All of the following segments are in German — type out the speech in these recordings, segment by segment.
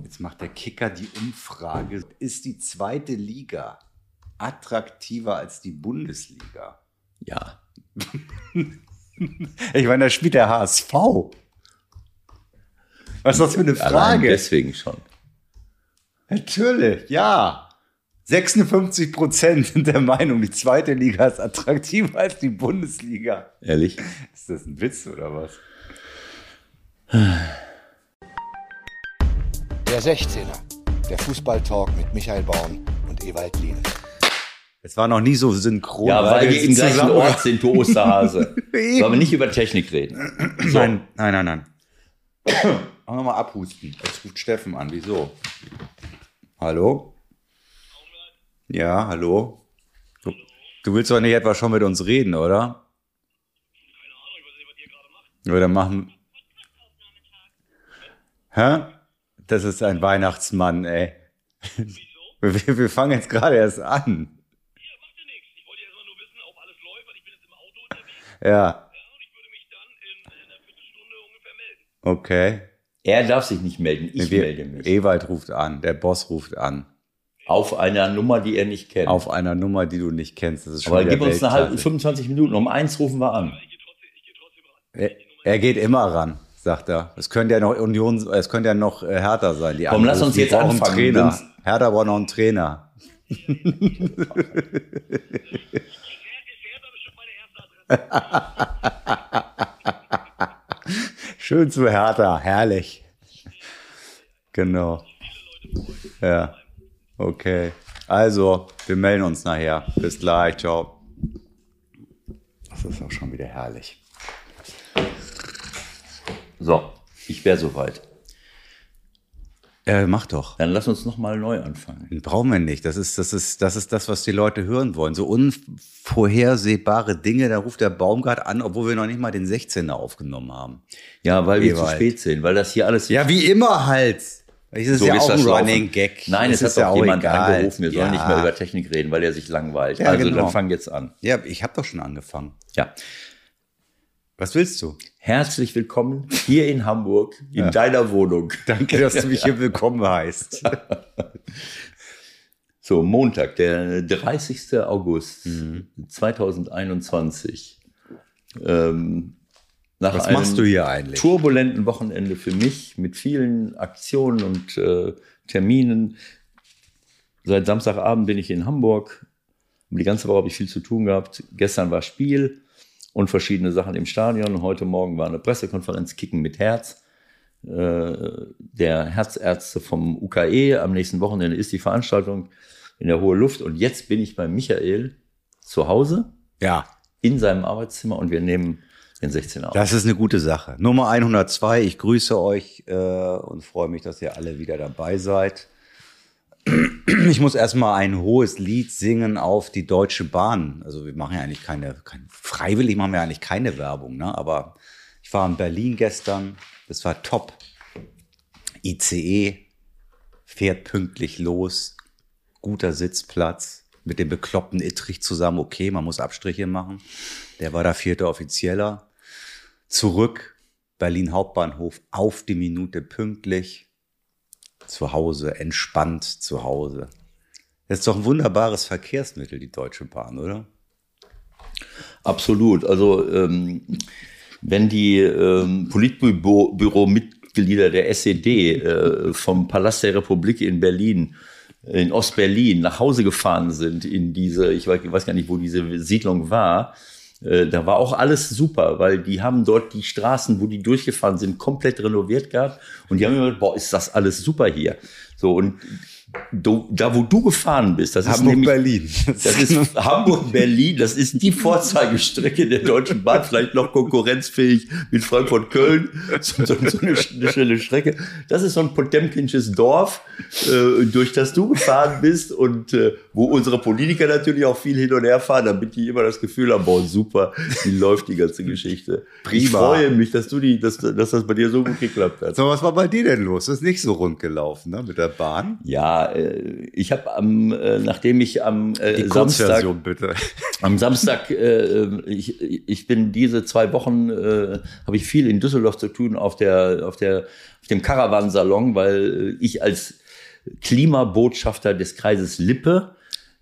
Jetzt macht der Kicker die Umfrage. Ist die zweite Liga attraktiver als die Bundesliga? Ja. Ich meine, da spielt der HSV. Was ist das für eine Allein Frage? deswegen schon. Natürlich, ja. 56 Prozent sind der Meinung, die zweite Liga ist attraktiver als die Bundesliga. Ehrlich? Ist das ein Witz oder was? Der 16er, der Fußballtalk mit Michael Baum und Ewald Lien. Es war noch nie so synchron. Ja, weil wir jetzt im gleichen Ort sind, du Osterhase. Sollen wir nicht über Technik reden? So. Nein, nein, nein, nein. Auch nochmal abhusten. Jetzt ruft Steffen an. Wieso? Hallo? Ja, hallo? Du, du willst doch nicht etwa schon mit uns reden, oder? Oder dann machen. Hä? Das ist ein Weihnachtsmann, ey. Wir, wir fangen jetzt gerade erst an. Ja. Okay. Er darf sich nicht melden, ich Wir- melde mich. Ewald ruft an, der Boss ruft an. Auf einer Nummer, die er nicht kennt. Auf einer Nummer, die du nicht kennst. Das ist schon Aber gib uns eine halbe, Weltklasse. 25 Minuten. Um eins rufen wir an. Er, er geht immer ran, sagt er. Es könnte ja noch Union, es könnte ja noch äh, härter sein. Die Komm, lass uns jetzt anfangen, Einen Trainer. Hertha braucht noch einen Trainer. Schön zu Hertha, herrlich. Genau. Ja. Okay. Also, wir melden uns nachher. Bis gleich. Ciao. Das ist auch schon wieder herrlich. So, ich wäre soweit. Äh, mach doch. Dann lass uns nochmal neu anfangen. Den brauchen wir nicht. Das ist, das ist, das ist das, was die Leute hören wollen. So unvorhersehbare Dinge, da ruft der Baumgart an, obwohl wir noch nicht mal den 16er aufgenommen haben. Ja, weil wir zu spät sind, weil das hier alles. Ja, wie immer halt. Das ist So ja ist auch ein. Running Gag. Nein, Das es ist hat ja doch auch jemand egal. angerufen, wir sollen Ja. nicht mehr über Technik reden, weil er sich langweilt. Ja, also genau. dann fang jetzt an. Ja, ich habe doch schon angefangen. Ja. Was willst du? Herzlich willkommen hier in Hamburg, in deiner Wohnung. Danke, dass du mich hier willkommen heißt. So, Montag, der 30. August Mhm. 2021. Ähm, nach Was einem machst du hier eigentlich? turbulenten Wochenende für mich mit vielen Aktionen und äh, Terminen. Seit Samstagabend bin ich in Hamburg. Die ganze Woche habe ich viel zu tun gehabt. Gestern war Spiel und verschiedene Sachen im Stadion. Heute Morgen war eine Pressekonferenz Kicken mit Herz. Äh, der Herzärzte vom UKE. Am nächsten Wochenende ist die Veranstaltung in der Hohe Luft. Und jetzt bin ich bei Michael zu Hause Ja, in seinem Arbeitszimmer und wir nehmen den 16 auf. das ist eine gute Sache. Nummer 102, ich grüße euch äh, und freue mich, dass ihr alle wieder dabei seid. Ich muss erstmal ein hohes Lied singen auf die Deutsche Bahn. Also wir machen ja eigentlich keine, kein, freiwillig machen wir eigentlich keine Werbung, ne? aber ich war in Berlin gestern, das war top. ICE fährt pünktlich los, guter Sitzplatz, mit dem bekloppten Ittrich zusammen, okay, man muss Abstriche machen. Der war da vierter Offizieller. Zurück, Berlin Hauptbahnhof, auf die Minute pünktlich. Zu Hause, entspannt zu Hause. Das ist doch ein wunderbares Verkehrsmittel, die Deutsche Bahn, oder? Absolut. Also ähm, wenn die ähm, Politbüro-Mitglieder der SED äh, vom Palast der Republik in Berlin, in Ostberlin, nach Hause gefahren sind in diese, ich weiß, ich weiß gar nicht, wo diese Siedlung war, äh, da war auch alles super, weil die haben dort die Straßen, wo die durchgefahren sind, komplett renoviert gehabt und die haben immer gesagt, boah, ist das alles super hier. So und du, da, wo du gefahren bist, das ist nämlich Berlin. das ist Hamburg-Berlin, das ist die Vorzeigestrecke der Deutschen Bahn, vielleicht noch konkurrenzfähig mit Frankfurt-Köln, so, so, so eine, eine schnelle Strecke. Das ist so ein potemkinsches Dorf, äh, durch das du gefahren bist und äh, wo unsere Politiker natürlich auch viel hin und her fahren, damit die immer das Gefühl haben, boah, super, wie läuft die ganze Geschichte. Ich Prima. freue mich, dass du die, dass, dass das bei dir so gut geklappt hat. So, was war bei dir denn los? Das ist nicht so rund gelaufen, ne, mit der Bahn? Ja, äh, ich habe am, äh, nachdem ich am äh, Die Samstag, bitte. am Samstag, ich, ich bin diese zwei Wochen, habe ich viel in Düsseldorf zu tun auf der, auf der, auf dem Caravansalon, weil ich als Klimabotschafter des Kreises Lippe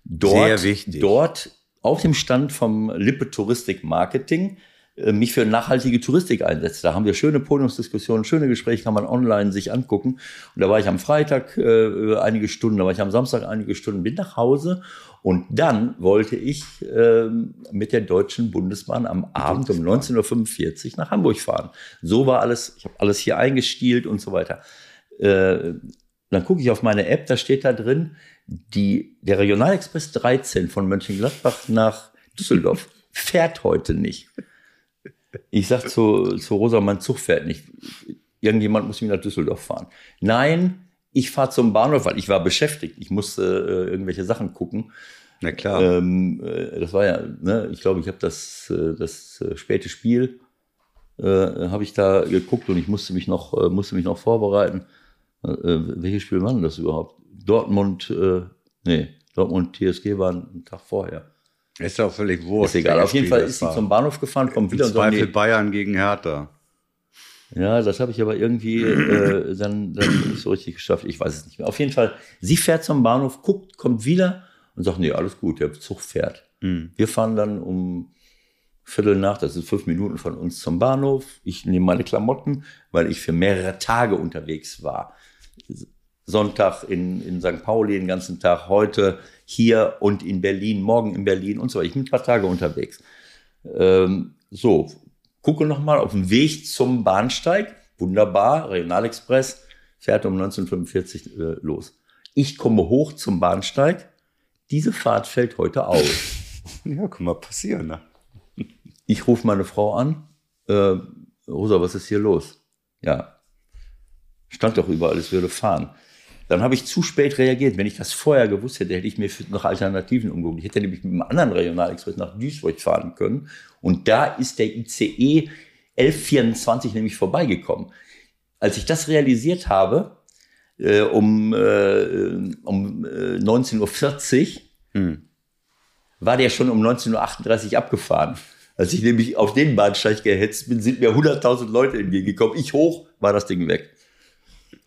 dort, dort auf dem Stand vom Lippe Touristik Marketing mich für nachhaltige Touristik einsetze. Da haben wir schöne Podiumsdiskussionen, schöne Gespräche, kann man online sich angucken. Und da war ich am Freitag äh, einige Stunden, da war ich am Samstag einige Stunden, bin nach Hause und dann wollte ich ähm, mit der Deutschen Bundesbahn am Abend um 19.45 Uhr nach Hamburg fahren. So war alles, ich habe alles hier eingestielt und so weiter. Äh, dann gucke ich auf meine App, da steht da drin, die, der Regionalexpress 13 von Mönchengladbach nach Düsseldorf fährt heute nicht. Ich sag zu, zu Rosa, mein Zug fährt nicht. Irgendjemand muss mich nach Düsseldorf fahren. Nein, ich fahre zum Bahnhof, weil ich war beschäftigt. Ich musste äh, irgendwelche Sachen gucken. Na klar. Ähm, äh, das war ja, ne, ich glaube, ich habe das, äh, das äh, späte Spiel habe ich da geguckt und ich musste mich noch, musste mich noch vorbereiten. Welches Spiel war denn das überhaupt? Dortmund, äh, nee, Dortmund TSG war einen Tag vorher. Ist doch völlig wurscht. Ist egal. Auf jeden Fall ist sie zum Bahnhof gefahren, kommt Im wieder und sagt, Zweifel nee, Bayern gegen Hertha. Ja, das habe ich aber irgendwie äh, dann, dann nicht so richtig geschafft. Ich weiß es nicht mehr. Auf jeden Fall, sie fährt zum Bahnhof, guckt, kommt wieder und sagt, nee, alles gut, der Zug fährt. Hm. Wir fahren dann um Viertel nach, das ist fünf Minuten von uns zum Bahnhof. Ich nehme meine Klamotten, weil ich für mehrere Tage unterwegs war. Sonntag in, in St. Pauli den ganzen Tag, heute hier und in Berlin, morgen in Berlin und so weiter. Ich bin ein paar Tage unterwegs. Ähm, so, gucke nochmal auf dem Weg zum Bahnsteig. Wunderbar, Regionalexpress fährt um 1945 äh, los. Ich komme hoch zum Bahnsteig. Diese Fahrt fällt heute aus. Ja, kann mal passieren. Ne? Ich rufe meine Frau an. Äh, Rosa, was ist hier los? Ja, stand doch überall, es würde fahren. Dann habe ich zu spät reagiert. Wenn ich das vorher gewusst hätte, hätte ich mir noch Alternativen umgeguckt. Ich hätte nämlich mit einem anderen Regionalexpress nach Duisburg fahren können. Und da ist der ICE 1124 nämlich vorbeigekommen. Als ich das realisiert habe, äh, um, äh, um äh, 19.40 Uhr, Hm. war der schon um 19.38 Uhr abgefahren. Als ich nämlich auf den Bahnsteig gehetzt bin, sind mir 100.000 Leute entgegengekommen. Ich hoch, war das Ding weg.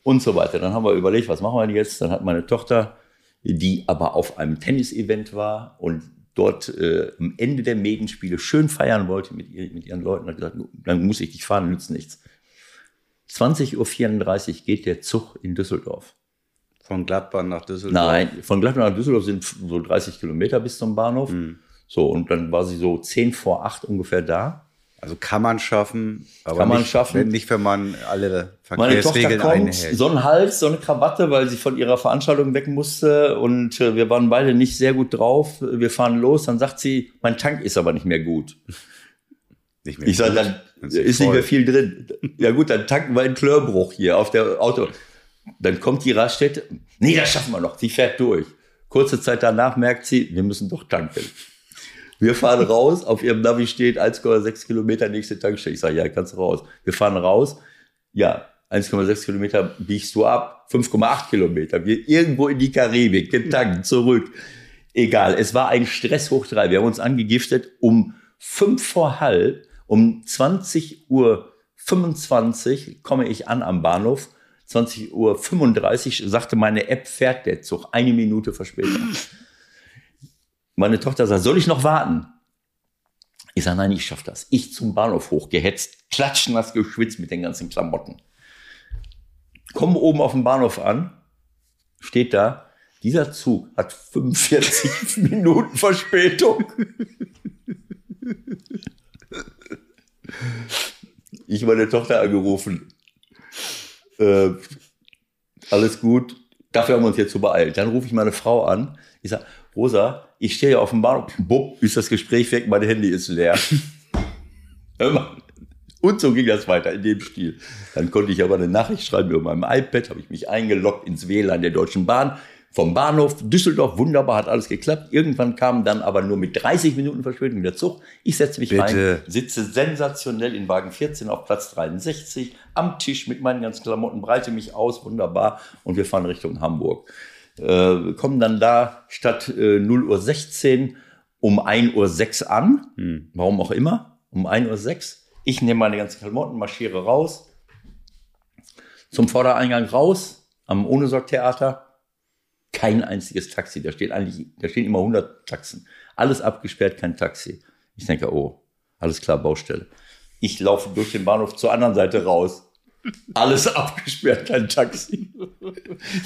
Und so weiter. Dann haben wir überlegt, was machen wir denn jetzt? Dann hat meine Tochter, die aber auf einem Tennisevent war und dort äh, am Ende der Medenspiele schön feiern wollte mit, ihr, mit ihren Leuten, hat gesagt, dann muss ich dich fahren, nützt nichts. 20.34 Uhr geht der Zug in Düsseldorf. Von Gladbach nach Düsseldorf. Nein, von Gladbach nach Düsseldorf sind so 30 Kilometer bis zum Bahnhof. So, und dann war sie so 10 vor 8 ungefähr da. Also kann man schaffen, aber Kann man nicht, schaffen. Wenn nicht, wenn man alle Meine Tochter Verkehrsregeln kommt, einhält. so ein Hals, so eine Krawatte, weil sie von ihrer Veranstaltung weg musste und äh, wir waren beide nicht sehr gut drauf. Wir fahren los, dann sagt sie, mein Tank ist aber nicht mehr gut. nicht mehr Ich sage, dann Dann ist nicht mehr viel drin. Ja gut, dann tanken wir in Klörbruch hier auf der Auto. Dann kommt die Raststätte. Nee, das schaffen wir noch. Sie fährt durch. Kurze Zeit danach merkt sie, wir müssen doch tanken. Wir fahren raus, auf ihrem Navi steht 1,6 Kilometer nächste Tankstelle. Ich sage, ja, kannst du raus. Wir fahren raus. Ja, 1,6 Kilometer biegst du ab. 5,8 Kilometer. Wir irgendwo in die Karibik, getankt, zurück. Egal, es war ein Stress hoch drei. Wir haben uns angegiftet um fünf vor halb, um 20 Uhr 25 komme ich an am Bahnhof. 20 Uhr 35 sagte meine App, fährt der Zug. Eine Minute Verspätung. Meine Tochter sagt, soll ich noch warten? Ich sage, nein, ich schaffe das. Ich zum Bahnhof hochgehetzt, klatschnass geschwitzt mit den ganzen Klamotten. Komme oben auf dem Bahnhof an, steht da, dieser Zug hat 45 Minuten Verspätung. Ich meine Tochter angerufen. Äh, alles gut. Dafür haben wir uns jetzt so beeilt. Dann rufe ich meine Frau an. Ich sage, Rosa, ich stehe ja auf dem Bahnhof. Bupp, ist das Gespräch weg, mein Handy ist leer. Und so ging das weiter in dem Stil. Dann konnte ich aber eine Nachricht schreiben über meinem iPad, habe ich mich eingeloggt ins WLAN der Deutschen Bahn. vom Bahnhof Düsseldorf, wunderbar, hat alles geklappt. Irgendwann kam dann aber nur mit 30 Minuten Verspätung der Zug. Ich setze mich Bitte. rein, sitze sensationell in Wagen 14 auf Platz 63 am Tisch mit meinen ganzen Klamotten, breite mich aus, wunderbar, und wir fahren Richtung Hamburg. Äh, kommen dann da statt äh, 0 Uhr 16 um 1 Uhr 6 an, warum auch immer, um 1 Uhr 6. Ich nehme meine ganzen Klamotten, marschiere raus, zum Vordereingang raus, am Ohnesorg-Theater, kein einziges Taxi. Da steht eigentlich, da stehen immer 100 Taxen. Alles abgesperrt, kein Taxi. Ich denke, oh, alles klar, Baustelle. Ich laufe durch den Bahnhof zur anderen Seite raus. Alles abgesperrt, kein Taxi.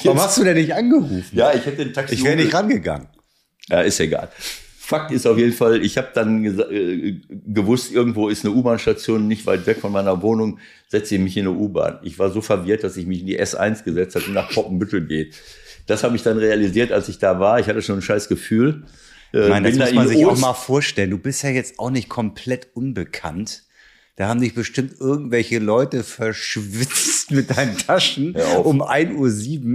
Warum hast du denn nicht angerufen? Ja, ich hätte den Taxi. Ich wäre nicht rangegangen. Ja, ist egal. Fakt ist auf jeden Fall, ich habe dann äh, gewusst, irgendwo ist eine U-Bahn-Station nicht weit weg von meiner Wohnung, setze ich mich in eine U-Bahn. Ich war so verwirrt, dass ich mich in die S1 gesetzt habe, die nach Poppenbüttel geht. Das habe ich dann realisiert, als ich da war. Ich hatte schon ein scheiß Gefühl. Äh, Ich meine, das muss man sich auch Ost- mal vorstellen. Du bist ja jetzt auch nicht komplett unbekannt. Da haben dich bestimmt irgendwelche Leute verschwitzt mit deinen Taschen um 1.07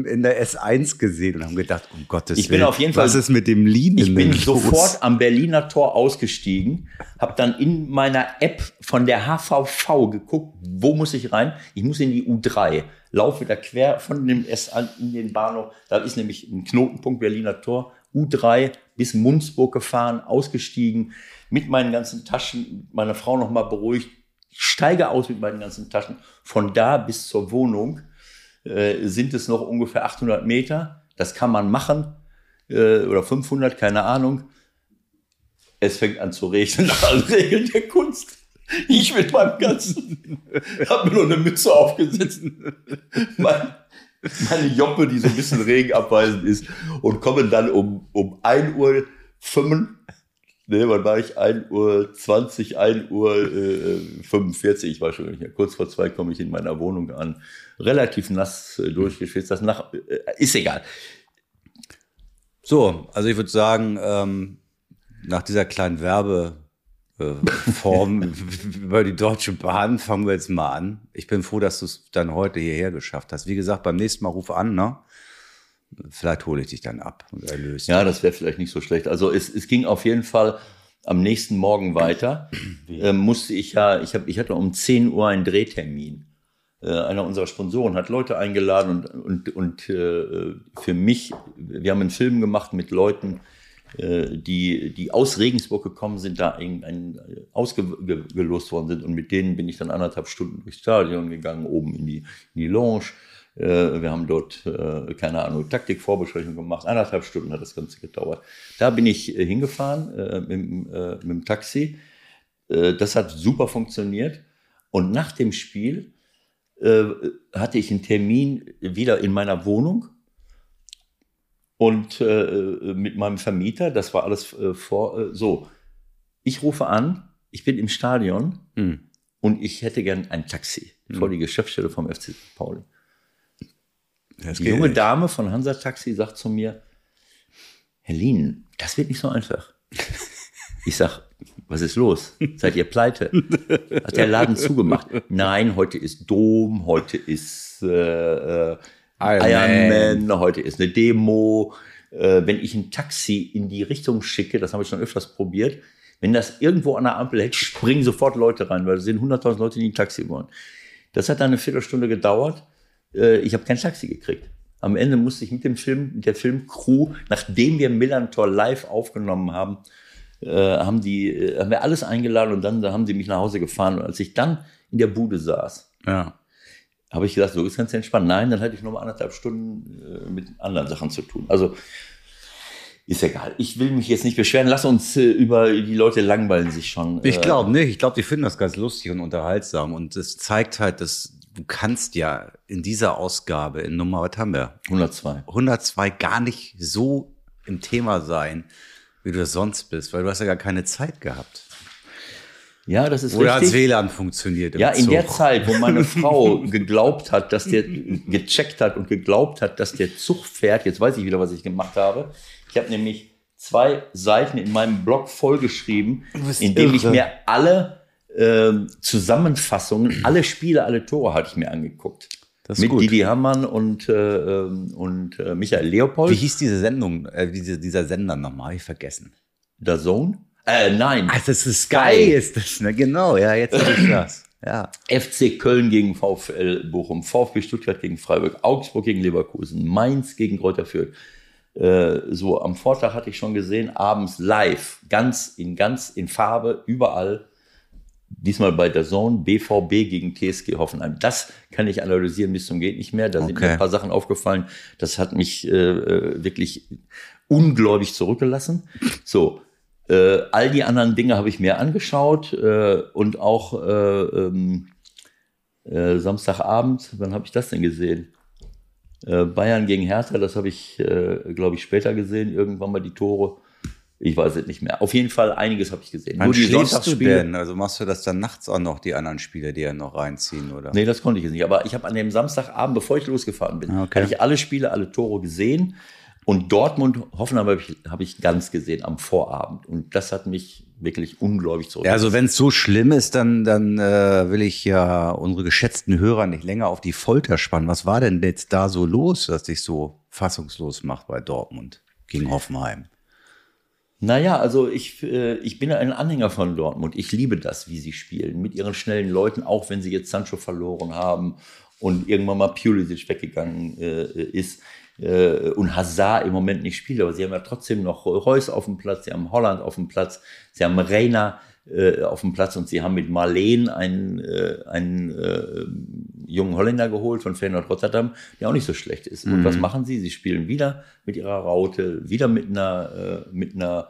Uhr in der S1 gesehen und haben gedacht, um Gottes Ich bin Willen, auf jeden Fall- was ist mit dem Linen Ich bin los? sofort am Berliner Tor ausgestiegen, habe dann in meiner App von der HVV geguckt, wo muss ich rein? Ich muss in die U3, laufe da quer von dem S an in den Bahnhof. Da ist nämlich ein Knotenpunkt Berliner Tor, U3 bis Munzburg gefahren, ausgestiegen mit meinen ganzen Taschen, meine Frau noch mal steige aus mit meinen ganzen Taschen. Von da bis zur Wohnung äh, sind es noch ungefähr 800 Meter. Das kann man machen äh, oder 500, keine Ahnung. Es fängt an zu regnen nach allen Regeln der Kunst. Ich mit meinem ganzen, habe mir nur eine Mütze aufgesetzt. Mein, meine Joppe, die so ein bisschen regenabweisend ist und komme dann um, um 1 Uhr 5, ne, wann war ich? 1 Uhr 20, 1 Uhr äh, 45, ich war schon nicht mehr. Kurz vor zwei komme ich in meiner Wohnung an. Relativ nass äh, durchgeschwitzt. Das nach, äh, ist egal. So, also ich würde sagen, ähm, nach dieser kleinen Werbeform über die Deutsche Bahn fangen wir jetzt mal an. Ich bin froh, dass du es dann heute hierher geschafft hast. Wie gesagt, beim nächsten Mal ruf an, ne? Vielleicht hole ich dich dann ab und erlöse. Ja, das wäre vielleicht nicht so schlecht. Also es, es ging auf jeden Fall am nächsten Morgen weiter. Ähm, musste ich ja, ich, hab, ich hatte um 10 Uhr einen Drehtermin. Äh, einer unserer Sponsoren hat Leute eingeladen und, und, und äh, für mich, wir haben einen Film gemacht mit Leuten, äh, die, die aus Regensburg gekommen sind, da ein, ein, ausgelost worden sind und mit denen bin ich dann anderthalb Stunden durchs Stadion gegangen, oben in die, in die Lounge. Äh, Wir haben dort, äh, keine Ahnung, Taktikvorbesprechung gemacht. Eineinhalb Stunden hat das Ganze gedauert. Da bin ich äh, hingefahren mit, dem, mit dem Taxi. Das hat super funktioniert. Und nach dem Spiel hatte ich einen Termin wieder in meiner Wohnung und mit meinem Vermieter. Das war alles vor. So, ich rufe an, ich bin im Stadion Hm. und ich hätte gern ein Taxi vor die Geschäftsstelle vom FC St. Pauli. Das Die junge nicht. Dame von Hansa Taxi sagt zu mir, Herr Lien, das wird nicht so einfach. Ich sag, was ist los? Seid ihr pleite? Hat der Laden zugemacht? Nein, heute ist Dom, heute ist äh, äh, Iron Iron Man, heute ist eine Demo. Äh, wenn ich ein Taxi in die Richtung schicke, das habe ich schon öfters probiert, wenn das irgendwo an der Ampel hält, springen sofort Leute rein, weil es sind 100.000 Leute, die ein Taxi wollen. Das hat dann eine Viertelstunde gedauert. Äh, ich habe kein Taxi gekriegt. Am Ende musste ich mit dem Film, mit der Filmcrew, nachdem wir Millantor live aufgenommen haben, äh, haben die, äh, haben wir alles eingeladen und dann, dann haben sie mich nach Hause gefahren. Und als ich dann in der Bude saß, Ja. habe ich gesagt, so ist ganz entspannt. Nein, dann hatte ich noch mal anderthalb Stunden äh, mit anderen Sachen zu tun. Also ist egal. Ich will mich jetzt nicht beschweren. Lass uns äh, über die Leute langweilen sich schon. Ich Äh, glaube nicht. Ich glaube, die finden das ganz lustig und unterhaltsam. Und es zeigt halt, dass du kannst ja in dieser Ausgabe in Nummer, was haben wir? 102. 102 gar nicht so im Thema sein, wie du das sonst bist, weil du hast ja gar keine Zeit gehabt. Ja, das ist Oder als richtig. WLAN funktioniert. Ja, in der Zug. Zeit, wo meine Frau geglaubt hat, dass der gecheckt hat und geglaubt hat, dass der Zug fährt, jetzt weiß ich wieder, was ich gemacht habe. Ich habe nämlich zwei Seiten in meinem Blog vollgeschrieben, in dem ich mir alle ähm, Zusammenfassungen, alle Spiele, alle Tore hatte ich mir angeguckt. Das mit gut. Didi Hamann und, äh, ähm, und äh, Michael Leopold. Wie hieß diese Sendung, äh, diese, dieser Sender nochmal? Hab ich vergessen. Der Zone? Äh, nein. Ach, das ist Sky, ist das, ne? Genau, ja, jetzt habe ich das. Ja. FC Köln gegen VfL Bochum, VfB Stuttgart gegen Freiburg, Augsburg gegen Leverkusen, Mainz gegen Kräuter Fürth. Äh, so am Vortag hatte ich schon gesehen, abends live, ganz in ganz in Farbe, überall. Diesmal bei der Zone, BVB gegen TSG Hoffenheim. Das kann ich analysieren bis zum geht nicht mehr. Da sind mir Okay. ein paar Sachen aufgefallen. Das hat mich äh, äh, wirklich ungläubig zurückgelassen. So, äh, all die anderen Dinge habe ich mir angeschaut äh, und auch äh, ähm, äh, Samstagabend, wann habe ich das denn gesehen? Bayern gegen Hertha, das habe ich, äh, glaube ich, später gesehen, irgendwann mal die Tore. Ich weiß es nicht mehr. Auf jeden Fall einiges habe ich gesehen. Wann schläfst du Sonntagsspiele- denn? Also machst du das dann nachts auch noch, die anderen Spiele, die ja noch reinziehen, oder? Nee, das konnte ich jetzt nicht. Aber ich habe an dem Samstagabend, bevor ich losgefahren bin, okay. hatte ich alle Spiele, alle Tore gesehen. Und Dortmund, Hoffenheim habe ich, habe ich ganz gesehen am Vorabend. Und das hat mich wirklich ungläubig zurück. Ja, also wenn es so schlimm ist, dann, dann äh, will ich ja unsere geschätzten Hörer nicht länger auf die Folter spannen. Was war denn jetzt da so los, dass dich so fassungslos macht bei Dortmund gegen Hoffenheim? Naja, also ich, äh, ich bin ein Anhänger von Dortmund. Ich liebe das, wie sie spielen. Mit ihren schnellen Leuten, auch wenn sie jetzt Sancho verloren haben und irgendwann mal Pulisic weggegangen äh, ist äh, und Hazard im Moment nicht spielt. Aber sie haben ja trotzdem noch Reus auf dem Platz, sie haben Holland auf dem Platz, sie haben Reina äh, auf dem Platz und sie haben mit Marleen einen, äh, einen äh, jungen Holländer geholt von Feyenoord Rotterdam, der auch nicht so schlecht ist. Und was machen sie? Sie spielen wieder mit ihrer Raute, wieder mit einer, äh, mit einer,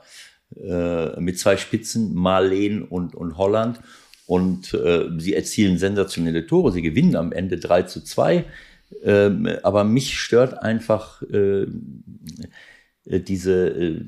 äh, mit zwei Spitzen, Marleen und, und Holland. Und äh, sie erzielen sensationelle Tore. Sie gewinnen am Ende 3 zu 2. Ähm, aber mich stört einfach äh, äh, diese, äh,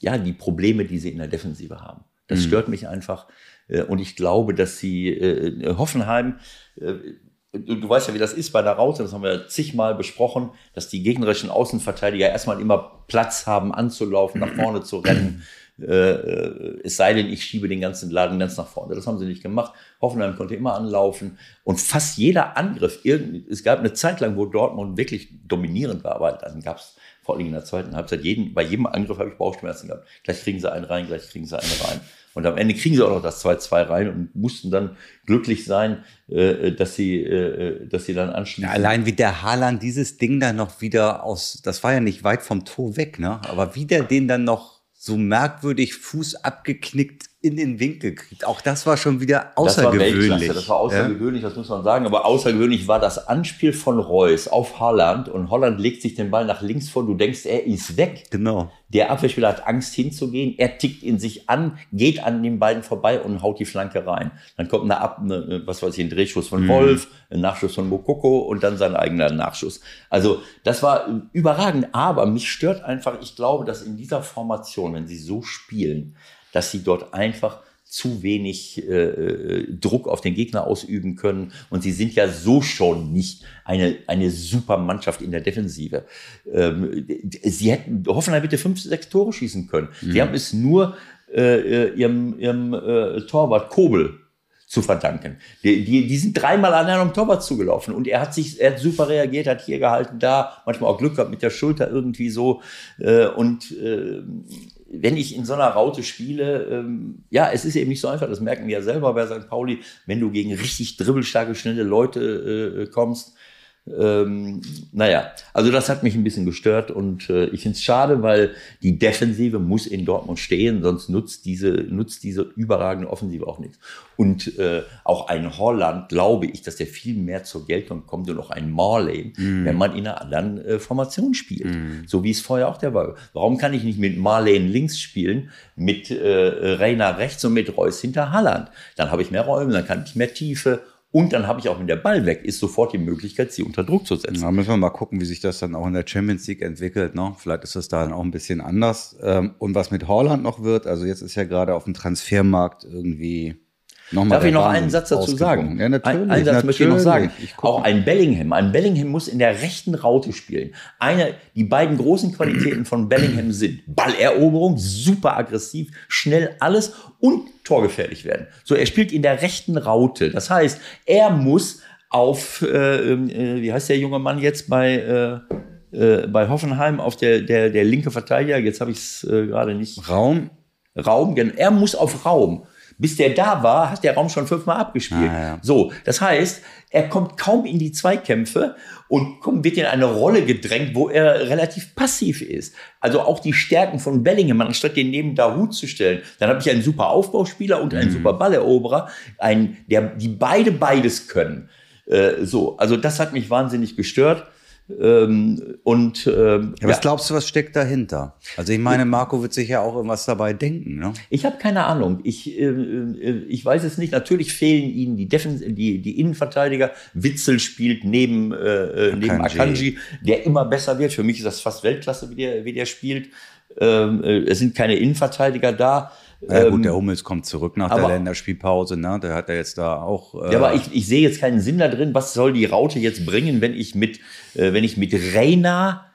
ja, die Probleme, die sie in der Defensive haben. Das stört mich einfach. Äh, Und ich glaube, dass sie äh, Hoffenheim, du, du weißt ja, wie das ist bei der Raute, das haben wir zigmal besprochen, dass die gegnerischen Außenverteidiger erstmal immer Platz haben, anzulaufen, nach vorne zu rennen. Äh, äh, es sei denn, ich schiebe den ganzen Laden ganz nach vorne. Das haben sie nicht gemacht. Hoffenheim konnte immer anlaufen. Und fast jeder Angriff, es gab eine Zeit lang, wo Dortmund wirklich dominierend war, aber dann gab es vor allem in der zweiten Halbzeit, jeden, bei jedem Angriff habe ich Bauchschmerzen gehabt. Gleich kriegen sie einen rein, gleich kriegen sie einen rein. Und am Ende kriegen sie auch noch das 2-2 rein und mussten dann glücklich sein, äh, dass sie, äh, dass sie dann anschließen. Allein wie der Haaland dieses Ding dann noch wieder aus, das war ja nicht weit vom Tor weg, ne? Aber wie der den dann noch so merkwürdig Fuß abgeknickt in den Winkel kriegt. Auch das war schon wieder Das war außergewöhnlich. Das war außergewöhnlich, das muss man sagen. Aber außergewöhnlich war das Anspiel von Reus auf Holland und Holland legt sich den Ball nach links vor. Du denkst, er ist weg. Ja, genau. Der Abwehrspieler hat Angst hinzugehen. Er tickt in sich an, geht an den beiden vorbei und haut die Flanke rein. Dann kommt eine Ab, eine, was weiß ich, ein Drehschuss von Wolf, ein Nachschuss von Mokoko und dann sein eigener Nachschuss. Also das war überragend. Aber mich stört einfach, ich glaube, dass in dieser Formation, wenn sie so spielen, dass sie dort einfach zu wenig äh, äh, Druck auf den Gegner ausüben können. Und sie sind ja so schon nicht eine, eine super Mannschaft in der Defensive. Ähm, sie hätten, Hoffenheim bitte fünf, sechs Tore schießen können. Sie haben es nur äh, ihrem, ihrem äh, Torwart Kobel zu verdanken. Die, die, die sind dreimal an einem Torwart zugelaufen und er hat sich, er hat super reagiert, hat hier gehalten, da, manchmal auch Glück gehabt mit der Schulter irgendwie so. Äh, und äh, wenn ich in so einer Raute spiele, ähm, ja, es ist eben nicht so einfach, das merken wir ja selber bei St. Pauli, wenn du gegen richtig dribbelstarke, schnelle Leute äh, kommst. Ähm, naja, also das hat mich ein bisschen gestört und äh, ich finde es schade, weil die Defensive muss in Dortmund stehen, sonst nutzt diese, nutzt diese überragende Offensive auch nichts. Und äh, auch ein Holland, glaube ich, dass der viel mehr zur Geltung kommt und auch ein Marley, wenn man in einer anderen äh, Formation spielt. So wie es vorher auch der war. Warum kann ich nicht mit Marlene links spielen, mit äh, Reina rechts und mit Reus hinter Halland? Dann habe ich mehr Räume, dann kann ich mehr Tiefe. Und dann habe ich auch, wenn der Ball weg ist, sofort die Möglichkeit, sie unter Druck zu setzen. Da müssen wir mal gucken, wie sich das dann auch in der Champions League entwickelt. Ne? Vielleicht ist das da dann auch ein bisschen anders. Ähm, Und was mit Holland noch wird, also jetzt ist ja gerade auf dem Transfermarkt irgendwie nochmal. Darf ich noch einen Satz dazu sagen? Ja, natürlich. Ein, einen Satz möchte ich noch sagen. natürlich. Ich auch ein Bellingham. Ein Bellingham muss in der rechten Raute spielen. Eine, die beiden großen Qualitäten von Bellingham sind Balleroberung, super aggressiv, schnell alles und torgefährlich werden. So, er spielt in der rechten Raute. Das heißt, er muss auf, äh, äh, wie heißt der junge Mann jetzt bei, äh, äh, bei Hoffenheim, auf der, der, der linke Verteidiger, jetzt habe ich es äh, gerade nicht. Raum? Raum, gen- er muss auf Raum. Bis der da war, hat der Raum schon fünfmal abgespielt. Ah, ja. So, das heißt, er kommt kaum in die Zweikämpfe und kommt, wird in eine Rolle gedrängt, wo er relativ passiv ist. Also auch die Stärken von Bellingham, anstatt den neben Dahut zu stellen, dann habe ich einen super Aufbauspieler und Mhm. einen super Balleroberer, einen, der, die beide beides können. Äh, so, also das hat mich wahnsinnig gestört. Ähm, und ähm, Ja, was ja. glaubst du, was steckt dahinter? Also ich meine, Marco wird sich ja auch irgendwas dabei denken, ne? Ich habe keine Ahnung. Ich, äh, äh, ich weiß es nicht. Natürlich fehlen ihnen die, Defen die, die Innenverteidiger. Witzel spielt neben, äh, äh, neben Akanji. Akanji, der immer besser wird. Für mich ist das fast Weltklasse, wie der, wie der spielt. Ähm, äh, es sind keine Innenverteidiger da. Ja Ähm, gut, der Hummels kommt zurück nach der aber- Länderspielpause, ne? Der hat ja jetzt da auch. Äh, Ja, aber ich, ich sehe jetzt keinen Sinn da drin. Was soll die Raute jetzt bringen, wenn ich mit, äh, wenn ich mit Reina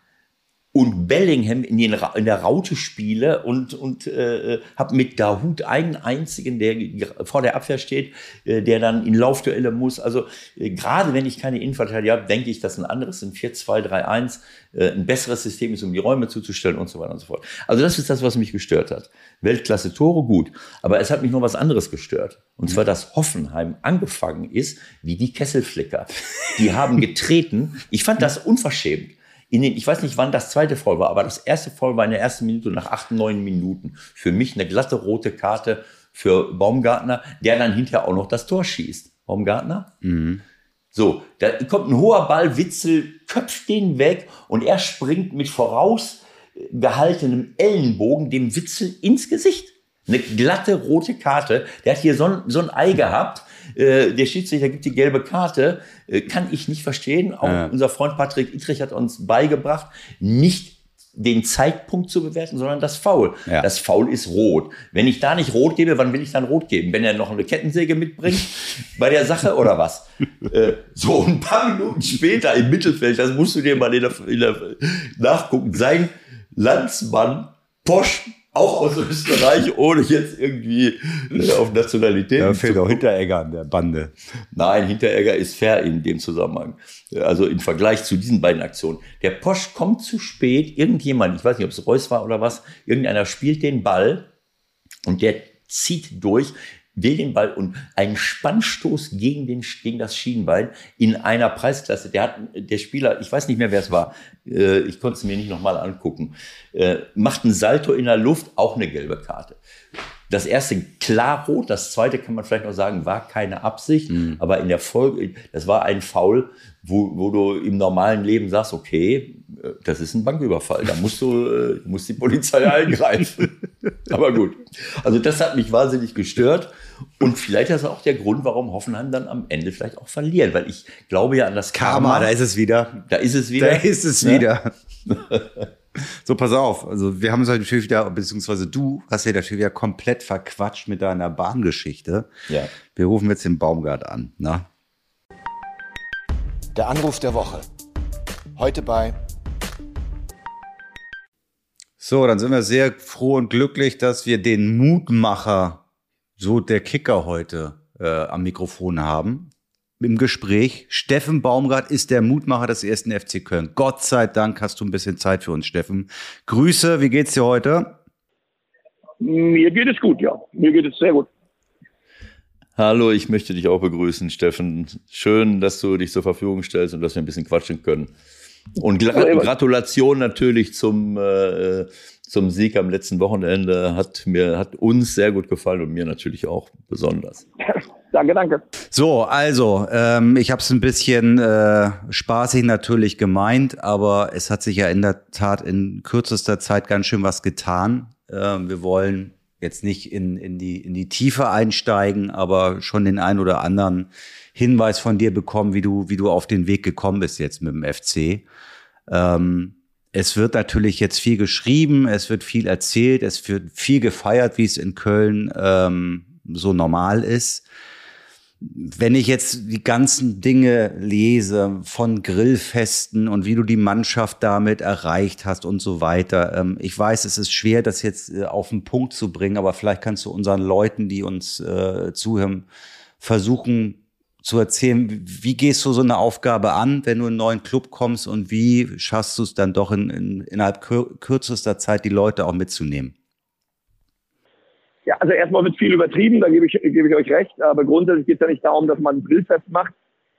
und Bellingham in, den, in der Raute spiele und, und äh, habe mit Dahut einen einzigen, der vor der Abwehr steht, äh, der dann in Laufduelle muss. Also äh, gerade wenn ich keine Innenverteidiger habe, denke ich, dass ein anderes, ein 4-2-3-1, äh, ein besseres System ist, um die Räume zuzustellen und so weiter und so fort. Also das ist das, was mich gestört hat. Weltklasse Tore, gut. Aber es hat mich noch was anderes gestört. Und zwar, dass Hoffenheim angefangen ist wie die Kesselflicker. Die haben getreten. Ich fand das unverschämt. In den, ich weiß nicht, wann das zweite Foul war, aber das erste Foul war in der ersten Minute nach acht, neun Minuten. Für mich eine glatte rote Karte für Baumgartner, der dann hinterher auch noch das Tor schießt. Baumgartner? So, da kommt ein hoher Ball, Witzel köpft den weg und er springt mit vorausgehaltenem Ellenbogen dem Witzel ins Gesicht. Eine glatte rote Karte. Der hat hier so ein, so ein Ei gehabt. Äh, der Schiedsrichter gibt die gelbe Karte. Äh, kann ich nicht verstehen. Auch Ja. unser Freund Patrick Ittrich hat uns beigebracht, nicht den Zeitpunkt zu bewerten, sondern das Foul. Ja. Das Foul ist rot. Wenn ich da nicht rot gebe, wann will ich dann rot geben? Wenn er noch eine Kettensäge mitbringt bei der Sache oder was? äh, so ein paar Minuten später im Mittelfeld, das musst du dir mal in der, in der, nachgucken, sein Landsmann Posch, auch aus Österreich, ohne jetzt irgendwie äh, auf Nationalität. da fehlt auch Hinteregger an der Bande. Nein, Hinteregger ist fair in dem Zusammenhang. Also im Vergleich zu diesen beiden Aktionen. Der Posch kommt zu spät, irgendjemand, ich weiß nicht, ob es Reus war oder was, irgendeiner spielt den Ball und der zieht durch, will den Ball und einen Spannstoß gegen, den, gegen das Schienbein in einer Preisklasse. Der hat, der Spieler, ich weiß nicht mehr, wer es war, äh, ich konnte es mir nicht nochmal angucken, äh, macht einen Salto in der Luft, auch eine gelbe Karte. Das erste klar rot, das zweite kann man vielleicht noch sagen, war keine Absicht, aber in der Folge, das war ein Foul, wo, wo du im normalen Leben sagst, okay, äh, das ist ein Banküberfall, da musst du, äh, muss die Polizei eingreifen. aber gut. Also das hat mich wahnsinnig gestört und vielleicht ist das auch der Grund, warum Hoffenheim dann am Ende vielleicht auch verliert, weil ich glaube ja an das Karma. Karma, da ist es wieder. Da ist es wieder. Da ist es Ja. wieder. so, pass auf. Also, wir haben uns heute natürlich wieder, beziehungsweise du hast ja natürlich wieder komplett verquatscht mit deiner Bahngeschichte. Ja. Wir rufen jetzt den Baumgart an. Na? Der Anruf der Woche. Heute bei So, dann sind wir sehr froh und glücklich, dass wir den Mutmacher, so der Kicker heute, äh, am Mikrofon haben. Im Gespräch. Steffen Baumgart ist der Mutmacher des ersten FC Köln. Gott sei Dank hast du ein bisschen Zeit für uns, Steffen. Grüße, wie geht's dir heute? Mir geht es gut, ja. Mir geht es sehr gut. Hallo, ich möchte dich auch begrüßen, Steffen. Schön, dass du dich zur Verfügung stellst und dass wir ein bisschen quatschen können. Und. Gratulation natürlich zum, äh, zum Sieg am letzten Wochenende. Hat mir, hat uns sehr gut gefallen und mir natürlich auch besonders. Danke, danke. So, also, ähm, ich habe es ein bisschen äh, spaßig natürlich gemeint, aber es hat sich ja in der Tat in kürzester Zeit ganz schön was getan. Ähm, wir wollen jetzt nicht in, in, die, in die Tiefe einsteigen, aber schon den ein oder anderen Hinweis von dir bekommen, wie du, wie du auf den Weg gekommen bist jetzt mit dem FC. Ähm, es wird natürlich jetzt viel geschrieben, es wird viel erzählt, es wird viel gefeiert, wie es in Köln ähm, so normal ist. Wenn ich jetzt die ganzen Dinge lese von Grillfesten und wie du die Mannschaft damit erreicht hast und so weiter, ähm, ich weiß, es ist schwer, das jetzt äh, auf den Punkt zu bringen, aber vielleicht kannst du unseren Leuten, die uns äh, zuhören, versuchen zu erzählen, wie gehst du so eine Aufgabe an, wenn du in einen neuen Club kommst und wie schaffst du es dann doch in, in, innerhalb kürzester Zeit die Leute auch mitzunehmen? Ja, also erstmal wird viel übertrieben, da gebe ich, gebe ich euch recht, aber grundsätzlich geht es ja nicht darum, dass man ein Grillfest macht,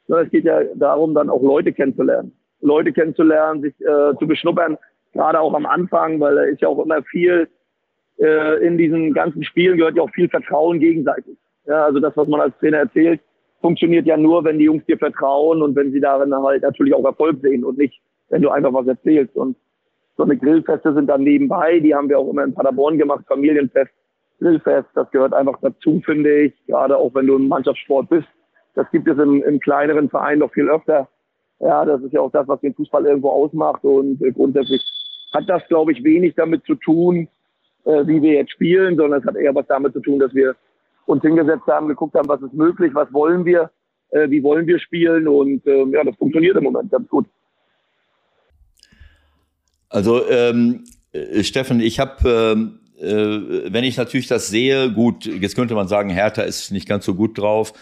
sondern es geht ja darum, dann auch Leute kennenzulernen. Leute kennenzulernen, sich äh, zu beschnuppern, gerade auch am Anfang, weil da ist ja auch immer viel äh, in diesen ganzen Spielen gehört ja auch viel Vertrauen gegenseitig. Ja, also das, was man als Trainer erzählt, funktioniert ja nur, wenn die Jungs dir vertrauen und wenn sie darin halt natürlich auch Erfolg sehen und nicht, wenn du einfach was erzählst. Und so eine Grillfeste sind dann nebenbei, die haben wir auch immer in Paderborn gemacht, Familienfest, Grillfest, das gehört einfach dazu, finde ich, gerade auch wenn du im Mannschaftssport bist. Das gibt es im, im kleineren Verein noch viel öfter. Ja, das ist ja auch das, was den Fußball irgendwo ausmacht und äh, grundsätzlich hat das, glaube ich, wenig damit zu tun, äh, wie wir jetzt spielen, sondern es hat eher was damit zu tun, dass wir uns hingesetzt haben, geguckt haben, was ist möglich, was wollen wir, äh, wie wollen wir spielen und äh, ja, das funktioniert im Moment ganz gut. Also ähm, äh, Steffen, ich habe, ähm, äh, wenn ich natürlich das sehe, gut, jetzt könnte man sagen, Hertha ist nicht ganz so gut drauf.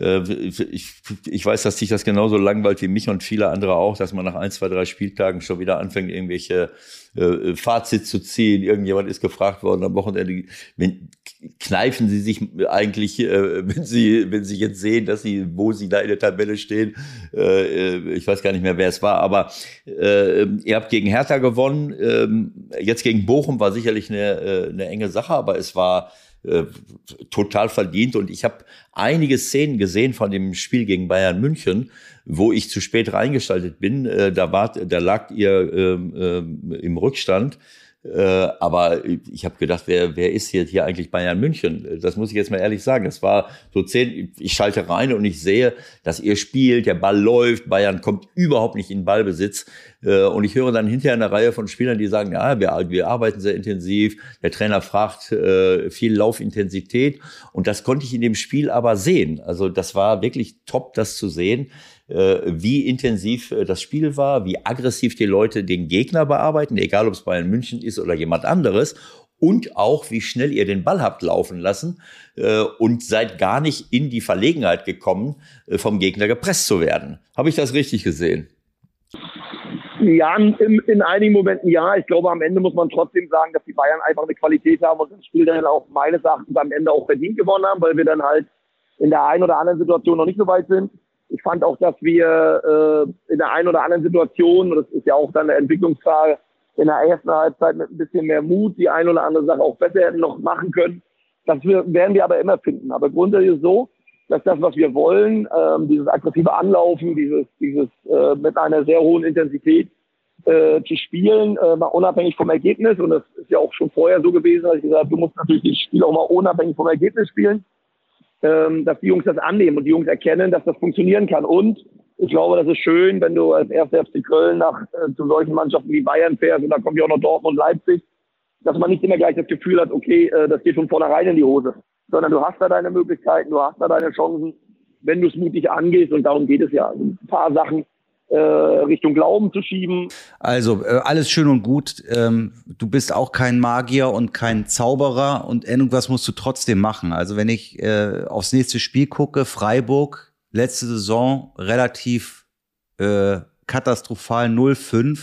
Äh, ich, ich weiß, dass sich das genauso langweilt wie mich und viele andere auch, dass man nach ein, zwei, drei Spieltagen schon wieder anfängt, irgendwelche äh, Fazit zu ziehen. Irgendjemand ist gefragt worden am Wochenende, wenn, kneifen Sie sich eigentlich, äh, wenn Sie, wenn Sie jetzt sehen, dass Sie, wo Sie da in der Tabelle stehen, äh, äh ich weiß gar nicht mehr, wer es war, aber äh, ihr habt gegen Hertha gewonnen. Äh, jetzt gegen Bochum war sicherlich eine, äh, eine enge Sache, aber es war äh, total verdient. Und ich habe einige Szenen gesehen von dem Spiel gegen Bayern München, wo ich zu spät reingeschaltet bin. Äh, da, war, da lag ihr ähm, ähm, im Rückstand. Äh, aber ich habe gedacht, wer, wer ist jetzt hier eigentlich Bayern München? Das muss ich jetzt mal ehrlich sagen. Das war so zehn, ich schalte rein und ich sehe, dass ihr spielt, der Ball läuft, Bayern kommt überhaupt nicht in Ballbesitz. Äh, und ich höre dann hinterher eine Reihe von Spielern, die sagen, ja, wir, wir arbeiten sehr intensiv. Der Trainer fragt äh, viel Laufintensität. Und das konnte ich in dem Spiel aber sehen. Also das war wirklich top, das zu sehen wie intensiv äh, das Spiel war, wie aggressiv die Leute den Gegner bearbeiten, egal ob es Bayern München ist oder jemand anderes. Und auch, wie schnell ihr den Ball habt laufen lassen äh, und seid gar nicht in die Verlegenheit gekommen, äh, vom Gegner gepresst zu werden. Habe ich das richtig gesehen? Ja, in, in, einigen Momenten ja. Ich glaube, am Ende muss man trotzdem sagen, dass die Bayern einfach eine Qualität haben und das Spiel dann auch meines Erachtens am Ende auch verdient gewonnen haben, weil wir dann halt in der einen oder anderen Situation noch nicht so weit sind. Ich fand auch, dass wir äh, in der einen oder anderen Situation, und das ist ja auch dann eine Entwicklungsfrage, in der ersten Halbzeit mit ein bisschen mehr Mut die eine oder andere Sache auch besser hätten noch machen können. Das werden wir aber immer finden. Aber grundsätzlich ist es so, dass das, was wir wollen, ähm, dieses aggressive Anlaufen, dieses, dieses äh, mit einer sehr hohen Intensität äh, zu spielen, äh, mal unabhängig vom Ergebnis. Und das ist ja auch schon vorher so gewesen, dass ich gesagt habe, du musst natürlich das Spiel auch mal unabhängig vom Ergebnis spielen ähm, dass die Jungs das annehmen und die Jungs erkennen, dass das funktionieren kann. Und ich glaube, das ist schön, wenn du als erster FC Köln nach äh, zu solchen Mannschaften wie Bayern fährst und da kommt ja auch noch Dortmund und Leipzig, dass man nicht immer gleich das Gefühl hat, okay, äh, das geht von vornherein in die Hose, sondern du hast da deine Möglichkeiten, du hast da deine Chancen, wenn du es mutig angehst und darum geht es ja. Also ein paar Sachen Richtung Glauben zu schieben. Also äh, alles schön und gut. Ähm, du bist auch kein Magier und kein Zauberer und irgendwas musst du trotzdem machen. Also wenn ich äh, aufs nächste Spiel gucke, Freiburg, letzte Saison relativ äh, katastrophal 0-5. Und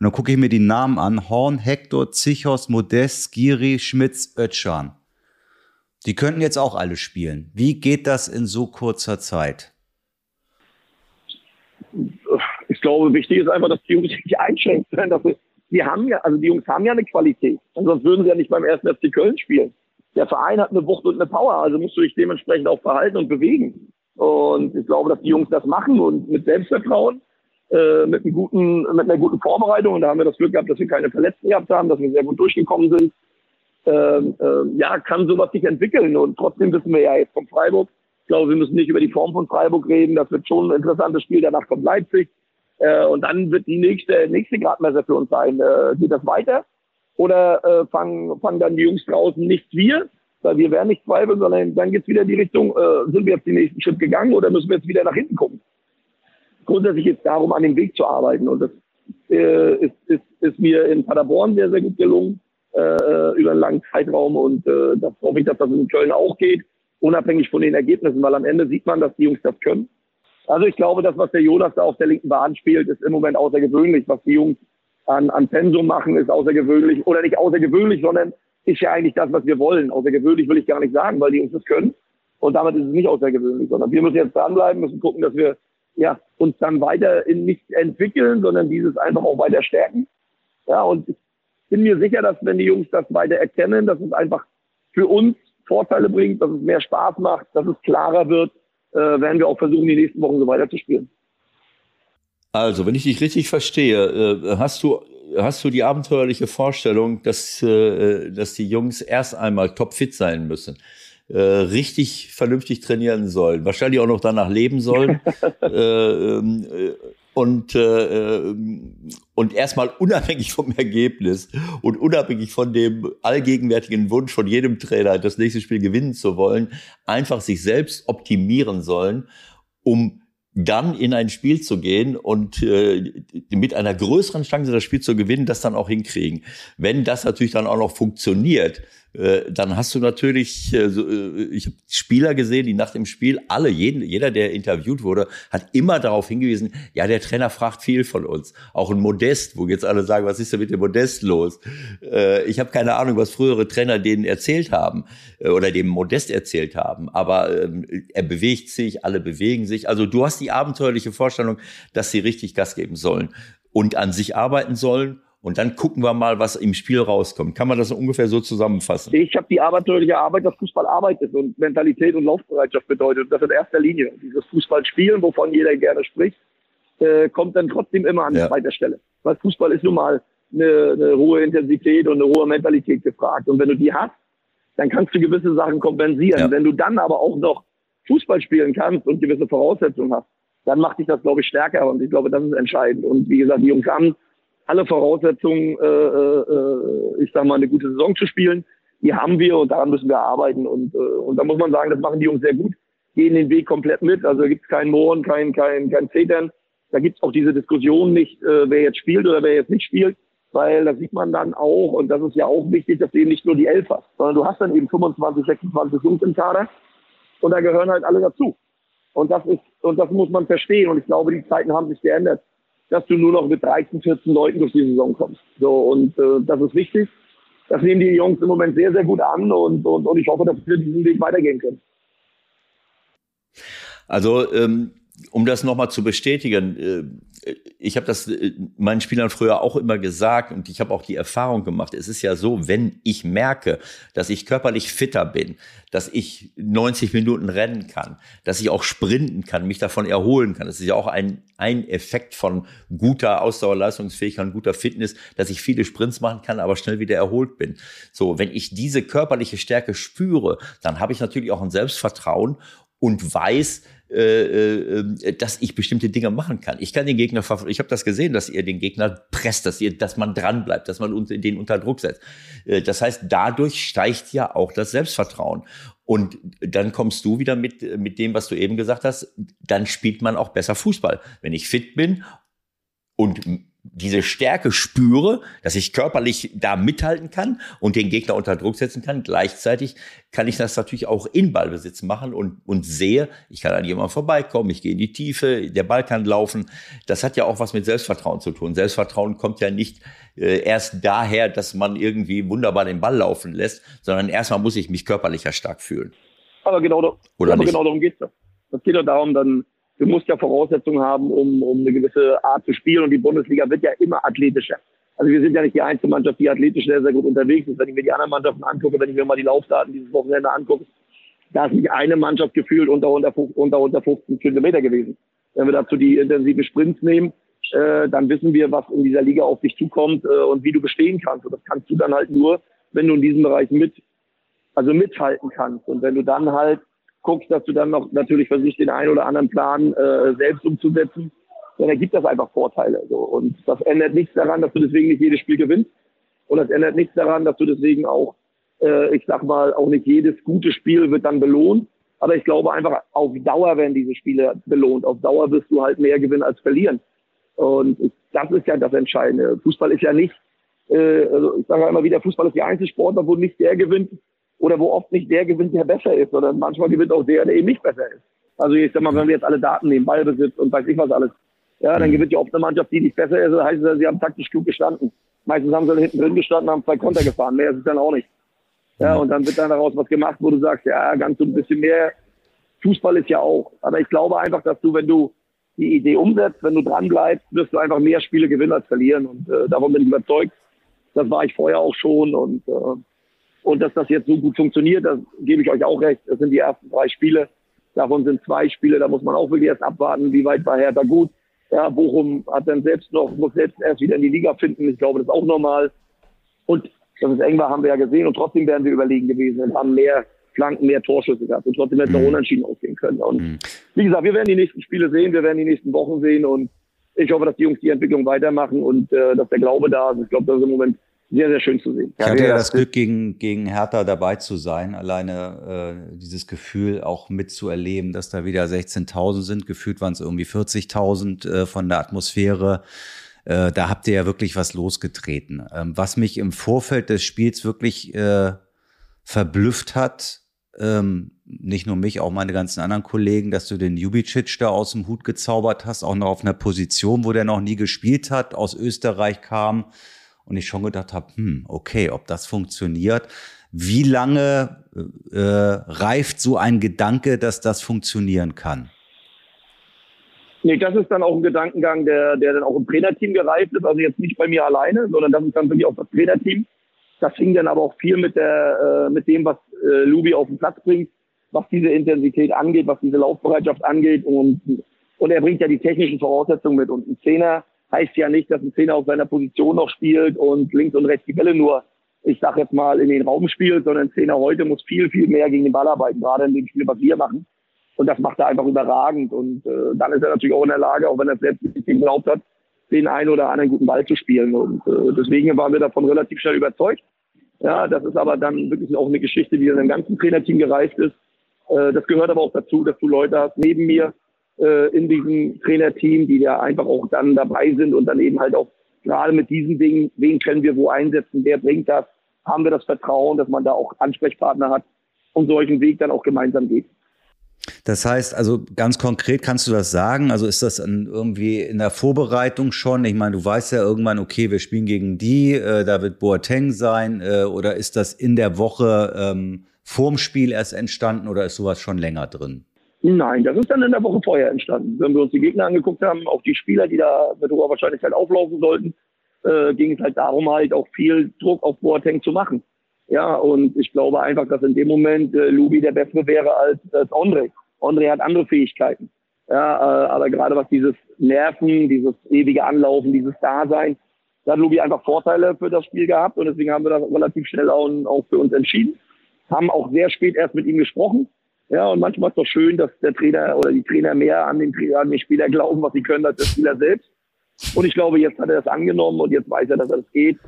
dann gucke ich mir die Namen an. Horn, Hector, Zichos, Modest, Skiri, Schmitz, Ötschan. Die könnten jetzt auch alle spielen. Wie geht das in so kurzer Zeit? Ich glaube, wichtig ist einfach, dass die Jungs sich einschränken. Dass wir, die haben ja, also die Jungs haben ja eine Qualität. Sonst würden sie ja nicht beim ersten FC Köln spielen. Der Verein hat eine Wucht und eine Power, also musst du dich dementsprechend auch verhalten und bewegen. Und ich glaube, dass die Jungs das machen und mit Selbstvertrauen, äh, mit, einem guten, mit einer guten Vorbereitung. Und da haben wir das Glück gehabt, dass wir keine Verletzten gehabt haben, dass wir sehr gut durchgekommen sind. Ähm, äh, ja, kann sowas sich entwickeln. Und trotzdem wissen wir ja jetzt vom Freiburg, ich glaube, wir müssen nicht über die Form von Freiburg reden. Das wird schon ein interessantes Spiel. Danach kommt Leipzig. Äh, und dann wird die nächste, nächste Gradmesser für uns sein. Äh, geht das weiter? Oder äh, fangen, fangen dann die Jungs draußen nicht wir? Weil wir werden nicht zweifeln, sondern dann geht es wieder in die Richtung, äh, sind wir jetzt den nächsten Schritt gegangen oder müssen wir jetzt wieder nach hinten gucken? Grundsätzlich geht es darum, an dem Weg zu arbeiten. Und das äh, ist, ist, ist mir in Paderborn sehr, sehr gut gelungen äh, über einen langen Zeitraum. Und äh, das hoffe ich, dass das in Köln auch geht unabhängig von den Ergebnissen, weil am Ende sieht man, dass die Jungs das können. Also ich glaube, das, was der Jonas da auf der linken Bahn spielt, ist im Moment außergewöhnlich. Was die Jungs an, an Pensum machen, ist außergewöhnlich. Oder nicht außergewöhnlich, sondern ist ja eigentlich das, was wir wollen. Außergewöhnlich will ich gar nicht sagen, weil die Jungs das können. Und damit ist es nicht außergewöhnlich, sondern wir müssen jetzt dranbleiben, müssen gucken, dass wir ja, uns dann weiter in nicht entwickeln, sondern dieses einfach auch weiter stärken. Ja, und ich bin mir sicher, dass wenn die Jungs das weiter erkennen, dass es einfach für uns Vorteile bringt, dass es mehr Spaß macht, dass es klarer wird, äh, werden wir auch versuchen, die nächsten Wochen so weiterzuspielen. Also, wenn ich dich richtig verstehe, äh, hast du hast du die abenteuerliche Vorstellung, dass, äh, dass die Jungs erst einmal topfit sein müssen, äh, richtig vernünftig trainieren sollen, wahrscheinlich auch noch danach leben sollen äh, ähm, äh, und, äh, und erstmal unabhängig vom Ergebnis und unabhängig von dem allgegenwärtigen Wunsch von jedem Trainer, das nächste Spiel gewinnen zu wollen, einfach sich selbst optimieren sollen, um dann in ein Spiel zu gehen und äh, mit einer größeren Chance das Spiel zu gewinnen, das dann auch hinkriegen. Wenn das natürlich dann auch noch funktioniert, dann hast du natürlich, äh, äh, ich habe Spieler gesehen, die nach dem Spiel alle, jeden, jeder, der interviewt wurde, hat immer darauf hingewiesen, ja, der Trainer fragt viel von uns. Auch ein Modest, wo jetzt alle sagen, was ist denn mit dem Modest los? Ich habe keine Ahnung, was frühere Trainer denen erzählt haben oder dem Modest erzählt haben. Aber ähm, er bewegt sich, alle bewegen sich. Also du hast die abenteuerliche Vorstellung, dass sie richtig Gas geben sollen und an sich arbeiten sollen und dann gucken wir mal, was im Spiel rauskommt. Kann man das ungefähr so zusammenfassen? Ich habe die abenteuerliche Arbeit, dass Fußball arbeitet und Mentalität und Laufbereitschaft bedeutet. Das in erster Linie. Dieses Fußballspielen, wovon jeder gerne spricht, äh, kommt dann trotzdem immer an ja. zweiter Stelle. Weil Fußball ist nun mal eine, eine hohe Intensität und eine hohe Mentalität gefragt. Und wenn du die hast, dann kannst du gewisse Sachen kompensieren. Ja. Wenn du dann aber auch noch Fußball spielen kannst und gewisse Voraussetzungen hast, dann macht dich das, glaube ich, stärker. Und ich glaube, das ist entscheidend. Und wie gesagt, die Jungs haben alle Voraussetzungen, äh, äh, ich sag mal, eine gute Saison zu spielen. Die haben wir und daran müssen wir arbeiten. Und, äh, und da muss man sagen, das machen die Jungs sehr gut, gehen den Weg komplett mit. Also gibt es keinen Mohren, kein, kein, kein Zetern. Da gibt es auch diese Diskussion nicht, äh, wer jetzt spielt oder wer jetzt nicht spielt, weil da sieht man dann auch, und das ist ja auch wichtig, dass du eben nicht nur die Elf hast, sondern du hast dann eben 25, 26 Jungs im Kader und da gehören halt alle dazu. Und das ist, und das muss man verstehen. Und ich glaube, die Zeiten haben sich geändert dass du nur noch mit 13, 14 Leuten durch die Saison kommst. So, und äh, das ist wichtig. Das nehmen die Jungs im Moment sehr, sehr gut an und, und, und ich hoffe, dass wir diesen Weg weitergehen können. Also ähm, um das nochmal zu bestätigen, äh, ich habe das äh, meinen Spielern früher auch immer gesagt und ich habe auch die Erfahrung gemacht. Es ist ja so, wenn ich merke, dass ich körperlich fitter bin, dass ich 90 Minuten rennen kann, dass ich auch sprinten kann, mich davon erholen kann. Das ist ja auch ein, ein Effekt von guter Ausdauerleistungsfähigkeit und guter Fitness, dass ich viele Sprints machen kann, aber schnell wieder erholt bin. So, wenn ich diese körperliche Stärke spüre, dann habe ich natürlich auch ein Selbstvertrauen und weiß, dass ich bestimmte Dinge machen kann. Ich kann den Gegner, ich habe das gesehen, dass ihr den Gegner presst, dass ihr, dass man dran bleibt, dass man den unter Druck setzt. Äh, das heißt, dadurch steigt ja auch das Selbstvertrauen. Und dann kommst du wieder mit, mit dem, was du eben gesagt hast, dann spielt man auch besser Fußball. Wenn ich fit bin und diese Stärke spüre, dass ich körperlich da mithalten kann und den Gegner unter Druck setzen kann. Gleichzeitig kann ich das natürlich auch in Ballbesitz machen und, und sehe, ich kann an jemandem vorbeikommen, ich gehe in die Tiefe, der Ball kann laufen. Das hat ja auch was mit Selbstvertrauen zu tun. Selbstvertrauen kommt ja nicht äh, erst daher, dass man irgendwie wunderbar den Ball laufen lässt, sondern erstmal muss ich mich körperlich ja stark fühlen. Aber genau, Oder aber genau darum geht's ja. Es geht ja darum, dann du musst ja Voraussetzungen haben, um, um eine gewisse Art zu spielen. Und die Bundesliga wird ja immer athletischer. Also wir sind ja nicht die einzige Mannschaft, die athletisch sehr, sehr gut unterwegs ist. Wenn ich mir die anderen Mannschaften angucke, wenn ich mir mal die Laufdaten dieses Wochenende angucke, da ist nicht eine Mannschaft gefühlt unter, unter, unter, unter 15 Kilometer gewesen. Wenn wir dazu die intensiven Sprints nehmen, äh, dann wissen wir, was in dieser Liga auf dich zukommt äh, und wie du bestehen kannst. Und das kannst du dann halt nur, wenn du in diesem Bereich mit, also mithalten kannst. Und wenn du dann halt guckst, dass du dann noch natürlich versuchst, den einen oder anderen Plan äh, selbst umzusetzen, dann ergibt das einfach Vorteile. So. Und das ändert nichts daran, dass du deswegen nicht jedes Spiel gewinnst. Und das ändert nichts daran, dass du deswegen auch, äh, ich sag mal, auch nicht jedes gute Spiel wird dann belohnt. Aber ich glaube einfach, auf Dauer werden diese Spiele belohnt. Auf Dauer wirst du halt mehr gewinnen als verlieren. Und das ist ja das Entscheidende. Fußball ist ja nicht, äh, also ich sage ja immer wieder, Fußball ist die einzige Sportart, wo nicht der gewinnt, oder wo oft nicht der gewinnt, der besser ist, sondern manchmal gewinnt auch der, der eben nicht besser ist. Also ich sag mal, wenn wir jetzt alle Daten nehmen, Ballbesitz und weiß ich was alles, ja, dann mhm. gewinnt ja oft eine Mannschaft, die nicht besser ist, heißt, sie haben taktisch klug gestanden. Meistens haben sie hinten drin gestanden, haben zwei Konter gefahren, mehr ist es dann auch nicht. Ja, und dann wird dann daraus was gemacht, wo du sagst, ja, ganz so ein bisschen mehr. Fußball ist ja auch. Aber ich glaube einfach, dass du, wenn du die Idee umsetzt, wenn du dran bleibst, wirst du einfach mehr Spiele gewinnen als verlieren. Und äh, davon bin ich überzeugt. Das war ich vorher auch schon. Und, äh, und dass das jetzt so gut funktioniert, das gebe ich euch auch recht. Das sind die ersten drei Spiele. Davon sind zwei Spiele, da muss man auch wirklich erst abwarten, wie weit war Hertha gut. Ja, Bochum hat dann selbst noch, muss selbst erst wieder in die Liga finden. Ich glaube, das ist auch normal. Und dass es eng war, haben wir ja gesehen. Und trotzdem wären wir überlegen gewesen und haben mehr Flanken, mehr Torschüsse gehabt. Und trotzdem hätte es mhm. unentschieden ausgehen können. Und mhm. wie gesagt, wir werden die nächsten Spiele sehen. Wir werden die nächsten Wochen sehen. Und ich hoffe, dass die Jungs die Entwicklung weitermachen und äh, dass der Glaube da ist. Ich glaube, das ist im Moment sehr, sehr schön zu sehen. Ich hatte ja das Glück, gegen, gegen Hertha dabei zu sein. Alleine äh, dieses Gefühl auch mitzuerleben, dass da wieder 16.000 sind. Gefühlt waren es irgendwie 40.000 äh, von der Atmosphäre. Äh, da habt ihr ja wirklich was losgetreten. Ähm, was mich im Vorfeld des Spiels wirklich äh, verblüfft hat, ähm, nicht nur mich, auch meine ganzen anderen Kollegen, dass du den Jubicic da aus dem Hut gezaubert hast, auch noch auf einer Position, wo der noch nie gespielt hat, aus Österreich kam und ich schon gedacht habe, hm, okay, ob das funktioniert. Wie lange äh, reift so ein Gedanke, dass das funktionieren kann? Nee, das ist dann auch ein Gedankengang, der, der dann auch im Trainerteam gereift ist. Also jetzt nicht bei mir alleine, sondern das ist dann wirklich auch das Trainerteam. Das fing dann aber auch viel mit der, äh, mit dem, was äh, Lubi auf den Platz bringt, was diese Intensität angeht, was diese Laufbereitschaft angeht. Und, und er bringt ja die technischen Voraussetzungen mit. Und ein Zehner heißt ja nicht, dass ein Zehner auf seiner Position noch spielt und links und rechts die Bälle nur, ich sag jetzt mal, in den Raum spielt, sondern ein Zehner heute muss viel, viel mehr gegen den Ball arbeiten, gerade in dem Spiel, was wir machen. Und das macht er einfach überragend. Und äh, dann ist er natürlich auch in der Lage, auch wenn er selbst nicht geglaubt hat, den einen oder anderen guten Ball zu spielen. Und äh, deswegen waren wir davon relativ schnell überzeugt. Ja, das ist aber dann wirklich auch eine Geschichte, die in einem ganzen Trainerteam gereift ist. Äh, das gehört aber auch dazu, dass du Leute hast neben mir äh, in diesem Trainerteam, die ja einfach auch dann dabei sind und dann eben halt auch gerade mit diesen Dingen, wen können wir wo einsetzen, wer bringt das, haben wir das Vertrauen, dass man da auch Ansprechpartner hat und solchen Weg dann auch gemeinsam geht. Das heißt, also ganz konkret kannst du das sagen? Also ist das irgendwie in der Vorbereitung schon? Ich meine, du weißt ja irgendwann, okay, wir spielen gegen die, äh, da wird Boateng sein, äh, oder ist das in der Woche ähm, vorm Spiel erst entstanden oder ist sowas schon länger drin? Nein, das ist dann in der Woche vorher entstanden. Wenn wir uns die Gegner angeguckt haben, auch die Spieler, die da mit hoher Wahrscheinlichkeit auflaufen sollten, äh, ging es halt darum, halt auch viel Druck auf Boateng zu machen. Ja, und ich glaube einfach, dass in dem Moment äh, Lubi der Bessere wäre als, als Andre. Andre hat andere Fähigkeiten. Ja, äh, aber gerade was dieses Nerven, dieses ewige Anlaufen, dieses Dasein, da hat Lubi einfach Vorteile für das Spiel gehabt und deswegen haben wir das relativ schnell auch, auch für uns entschieden. Haben auch sehr spät erst mit ihm gesprochen. Ja, und manchmal ist es doch schön, dass der Trainer oder die Trainer mehr an den, an den Spieler glauben, was sie können, als der Spieler selbst. Und ich glaube, jetzt hat er das angenommen und jetzt weiß er, dass das geht.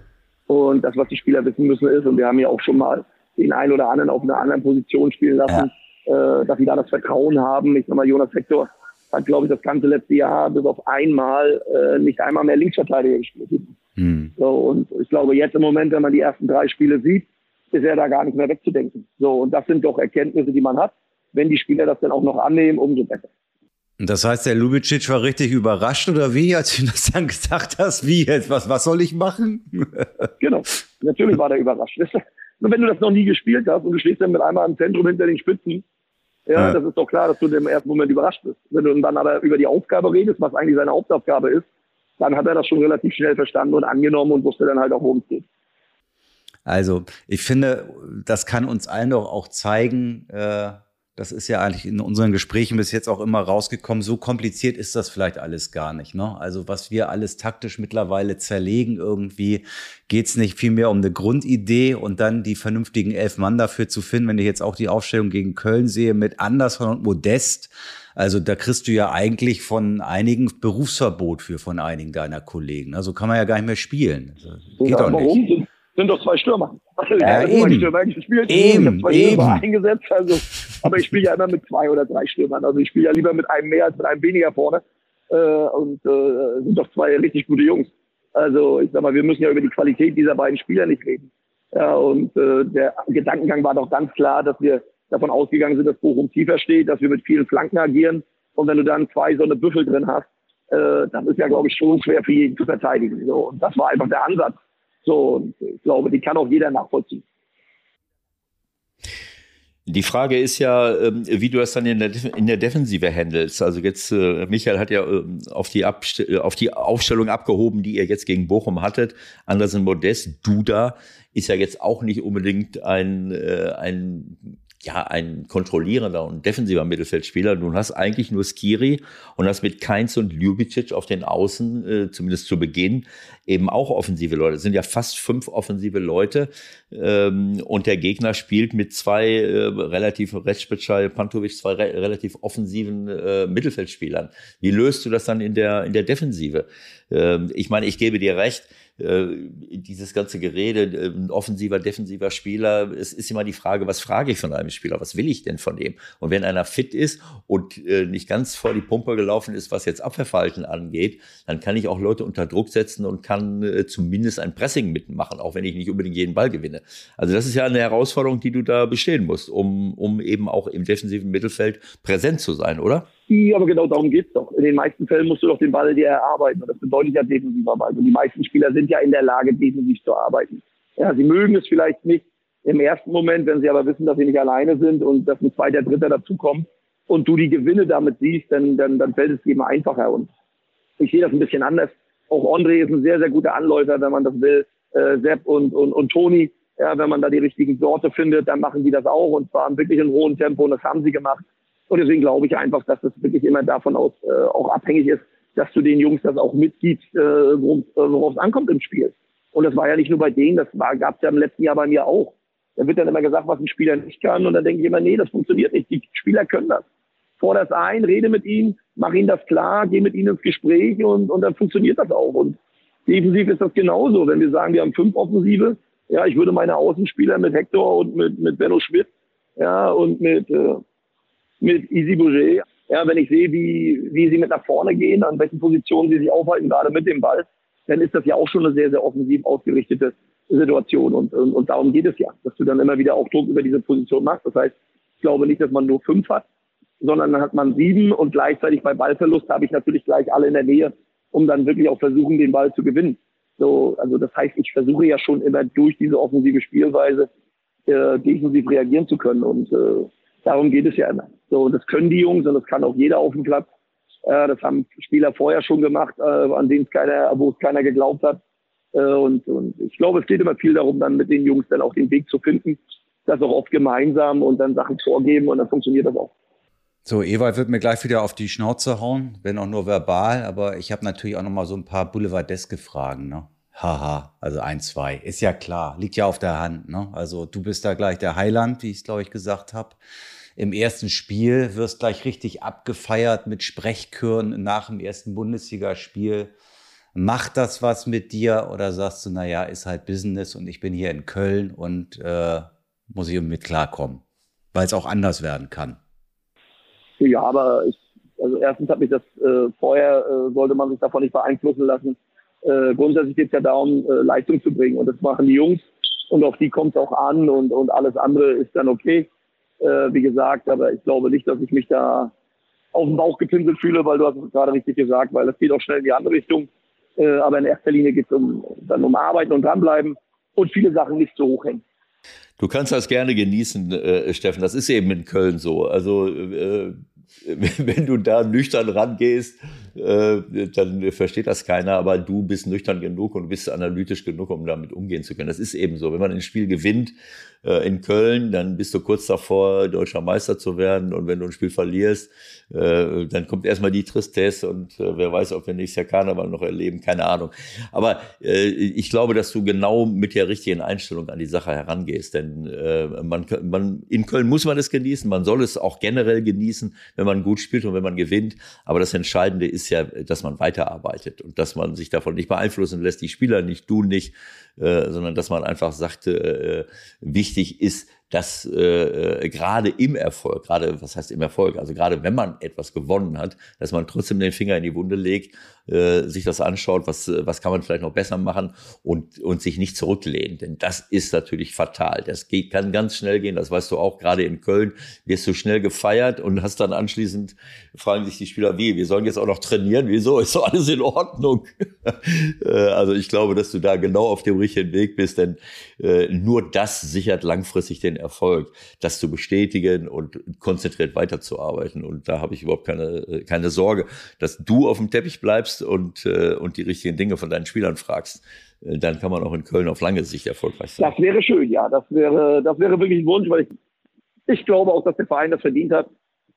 Und das, was die Spieler wissen müssen, ist, und wir haben ja auch schon mal den einen oder anderen auf einer anderen Position spielen lassen, ja. äh, dass sie da das Vertrauen haben. Ich sag mal, Jonas Hector hat, glaube ich, das ganze letzte Jahr bis auf einmal äh, nicht einmal mehr Linksverteidiger gespielt. Hm. So, und ich glaube, jetzt im Moment, wenn man die ersten drei Spiele sieht, ist er da gar nicht mehr wegzudenken. So, und das sind doch Erkenntnisse, die man hat. Wenn die Spieler das dann auch noch annehmen, umso besser. Das heißt, der Lubicic war richtig überrascht oder wie, als du das dann gesagt hast? Wie jetzt? Was, was soll ich machen? genau, natürlich war der überrascht. Und wenn du das noch nie gespielt hast und du stehst dann mit einmal im Zentrum hinter den Spitzen, ja, ja, das ist doch klar, dass du im ersten Moment überrascht bist. Wenn du dann aber über die Aufgabe redest, was eigentlich seine Hauptaufgabe ist, dann hat er das schon relativ schnell verstanden und angenommen und wusste dann halt auch, worum es geht. Also, ich finde, das kann uns allen doch auch zeigen, äh, das ist ja eigentlich in unseren Gesprächen bis jetzt auch immer rausgekommen. So kompliziert ist das vielleicht alles gar nicht. Ne? Also was wir alles taktisch mittlerweile zerlegen, irgendwie geht es nicht vielmehr um eine Grundidee und dann die vernünftigen elf Mann dafür zu finden. Wenn ich jetzt auch die Aufstellung gegen Köln sehe mit Anderson und Modest, also da kriegst du ja eigentlich von einigen Berufsverbot für von einigen deiner Kollegen. Also kann man ja gar nicht mehr spielen. Geht ja, doch nicht. Warum? Sind doch zwei Stürmer. Ja, ja eben. Stürmer gespielt. Eben, ich zwei eben. Stürmer eingesetzt. Also, aber ich spiele ja immer mit zwei oder drei Stürmern. Also ich spiele ja lieber mit einem mehr als mit einem weniger vorne. Äh, und äh, sind doch zwei richtig gute Jungs. Also ich sag mal, wir müssen ja über die Qualität dieser beiden Spieler nicht reden. Ja, und äh, der Gedankengang war doch ganz klar, dass wir davon ausgegangen sind, dass Bochum tiefer steht, dass wir mit vielen Flanken agieren. Und wenn du dann zwei so eine Büffel drin hast, äh, das ist ja, glaube ich, schon schwer für jeden zu verteidigen. So. Und das war einfach der Ansatz. So, ich glaube, die kann auch jeder nachvollziehen. Die Frage ist ja, ähm, wie du das dann in der, in der Defensive handelst. Also jetzt, äh, Michael hat ja ähm, auf die, Abst auf die Aufstellung abgehoben, die ihr jetzt gegen Bochum hattet. Andersen Modest, Duda ist ja jetzt auch nicht unbedingt ein, äh, ein ja, ein kontrollierender und defensiver Mittelfeldspieler. Du hast eigentlich nur Skiri und hast mit Keins und Ljubicic auf den Außen, äh, zumindest zu Beginn, eben auch offensive Leute. Es sind ja fast fünf offensive Leute. Ähm, und der Gegner spielt mit zwei äh, relativ, Recpecai, Pantovic, zwei re relativ offensiven äh, Mittelfeldspielern. Wie löst du das dann in der, in der Defensive? Ähm, ich meine, ich gebe dir recht, äh, dieses ganze Gerede, äh, ein offensiver, defensiver Spieler, es ist immer die Frage, was frage ich von einem Spieler, was will ich denn von dem? Und wenn einer fit ist und äh, nicht ganz vor die Pumpe gelaufen ist, was jetzt Abwehrverhalten angeht, dann kann ich auch Leute unter Druck setzen und kann zumindest ein Pressing mitmachen, auch wenn ich nicht unbedingt jeden Ball gewinne. Also das ist ja eine Herausforderung, die du da bestehen musst, um, um eben auch im defensiven Mittelfeld präsent zu sein, oder? Ja, aber genau darum geht's doch. In den meisten Fällen musst du doch den Ball dir erarbeiten. Und das bedeutet ja Defensivarbeit. Und die meisten Spieler sind ja in der Lage, defensiv zu arbeiten. Ja, sie mögen es vielleicht nicht im ersten Moment, wenn sie aber wissen, dass sie nicht alleine sind und dass ein zweiter, dritter dazukommt und du die Gewinne damit siehst, dann, dann, dann fällt es eben einfacher. Und ich sehe das ein bisschen anders. Auch André ist ein sehr, sehr guter Anläufer, wenn man das will. Äh, Sepp und, und, und Toni, ja, wenn man da die richtigen Sorte findet, dann machen die das auch und zwar wirklich in hohem Tempo und das haben sie gemacht. Und deswegen glaube ich einfach, dass das wirklich immer davon aus äh, auch abhängig ist, dass du den Jungs das auch mitgibst, äh, worauf es ankommt im Spiel. Und das war ja nicht nur bei denen, das gab es ja im letzten Jahr bei mir auch. Da wird dann immer gesagt, was ein Spieler nicht kann. Und dann denke ich immer, nee, das funktioniert nicht. Die Spieler können das. Forder das ein, rede mit ihnen, mach ihnen das klar, geh mit ihnen ins Gespräch und, und dann funktioniert das auch. Und defensiv ist das genauso. Wenn wir sagen, wir haben fünf Offensive, ja, ich würde meine Außenspieler mit Hector und mit, mit Benno Schmidt, ja, und mit, äh, mit Easy Bouger. Ja, wenn ich sehe, wie, wie sie mit nach vorne gehen, an welchen Positionen sie sich aufhalten, gerade mit dem Ball, dann ist das ja auch schon eine sehr, sehr offensiv ausgerichtete Situation. Und, und, und darum geht es ja, dass du dann immer wieder auch Druck über diese Position machst. Das heißt, ich glaube nicht, dass man nur fünf hat, sondern dann hat man sieben und gleichzeitig bei Ballverlust habe ich natürlich gleich alle in der Nähe, um dann wirklich auch versuchen, den Ball zu gewinnen. So, also das heißt, ich versuche ja schon immer durch diese offensive Spielweise äh, defensiv reagieren zu können. Und äh, Darum geht es ja immer. So, das können die Jungs und das kann auch jeder auf dem Platz. Äh, das haben Spieler vorher schon gemacht, äh, an denen es keiner, wo es keiner geglaubt hat. Äh, und, und ich glaube, es geht immer viel darum, dann mit den Jungs dann auch den Weg zu finden. Das auch oft gemeinsam und dann Sachen vorgeben und dann funktioniert das auch. So, Ewald wird mir gleich wieder auf die Schnauze hauen, wenn auch nur verbal, aber ich habe natürlich auch noch mal so ein paar boulevardeske Fragen, ne? Haha, also ein, zwei. Ist ja klar, liegt ja auf der Hand. Ne? Also du bist da gleich der Heiland, wie ich es, glaube ich, gesagt habe. Im ersten Spiel wirst gleich richtig abgefeiert mit Sprechchören nach dem ersten Bundesligaspiel. Macht das was mit dir oder sagst du, naja, ist halt Business und ich bin hier in Köln und äh, muss ich mit klarkommen, weil es auch anders werden kann? Ja, aber ich, also erstens hat mich das äh, vorher, äh, sollte man sich davon nicht beeinflussen lassen äh, grundsätzlich geht es ja darum, äh, Leistung zu bringen. Und das machen die Jungs. Und auf die kommt es auch an und, und alles andere ist dann okay. Äh, wie gesagt, aber ich glaube nicht, dass ich mich da auf den Bauch gepinselt fühle, weil du hast es gerade richtig gesagt, weil das geht auch schnell in die andere Richtung. Äh, aber in erster Linie geht es um, dann um Arbeiten und dranbleiben und viele Sachen nicht so hoch hängen. Du kannst das gerne genießen, äh, Steffen. Das ist eben in Köln so. Also äh, wenn du da nüchtern rangehst, äh, dann versteht das keiner, aber du bist nüchtern genug und bist analytisch genug, um damit umgehen zu können. Das ist eben so. Wenn man ein Spiel gewinnt äh, in Köln, dann bist du kurz davor, deutscher Meister zu werden. Und wenn du ein Spiel verlierst, äh, dann kommt erstmal die Tristesse und äh, wer weiß, ob wir nächstes Jahr Karneval noch erleben, keine Ahnung. Aber äh, ich glaube, dass du genau mit der richtigen Einstellung an die Sache herangehst. Denn äh, man, man, in Köln muss man es genießen, man soll es auch generell genießen, wenn man gut spielt und wenn man gewinnt. Aber das Entscheidende ist ja, dass man weiterarbeitet und dass man sich davon nicht beeinflussen lässt, die Spieler nicht, du nicht, äh, sondern dass man einfach sagte, äh, wichtig ist, dass äh, gerade im Erfolg, gerade was heißt im Erfolg, also gerade wenn man etwas gewonnen hat, dass man trotzdem den Finger in die Wunde legt, äh, sich das anschaut, was, was kann man vielleicht noch besser machen und, und sich nicht zurücklehnt. Denn das ist natürlich fatal. Das geht, kann ganz schnell gehen, das weißt du auch, gerade in Köln wirst du schnell gefeiert und hast dann anschließend, fragen sich die Spieler, wie, wir sollen jetzt auch noch trainieren, wieso, ist doch alles in Ordnung. Äh, also ich glaube, dass du da genau auf dem richtigen Weg bist, denn äh, nur das sichert langfristig den Erfolg, das zu bestätigen und konzentriert weiterzuarbeiten. Und da habe ich überhaupt keine, keine Sorge, dass du auf dem Teppich bleibst und, äh, und die richtigen Dinge von deinen Spielern fragst. Äh, dann kann man auch in Köln auf lange Sicht erfolgreich sein. Das wäre schön, ja. Das wäre, das wäre wirklich ein Wunsch, weil ich, ich glaube auch, dass der Verein das verdient hat,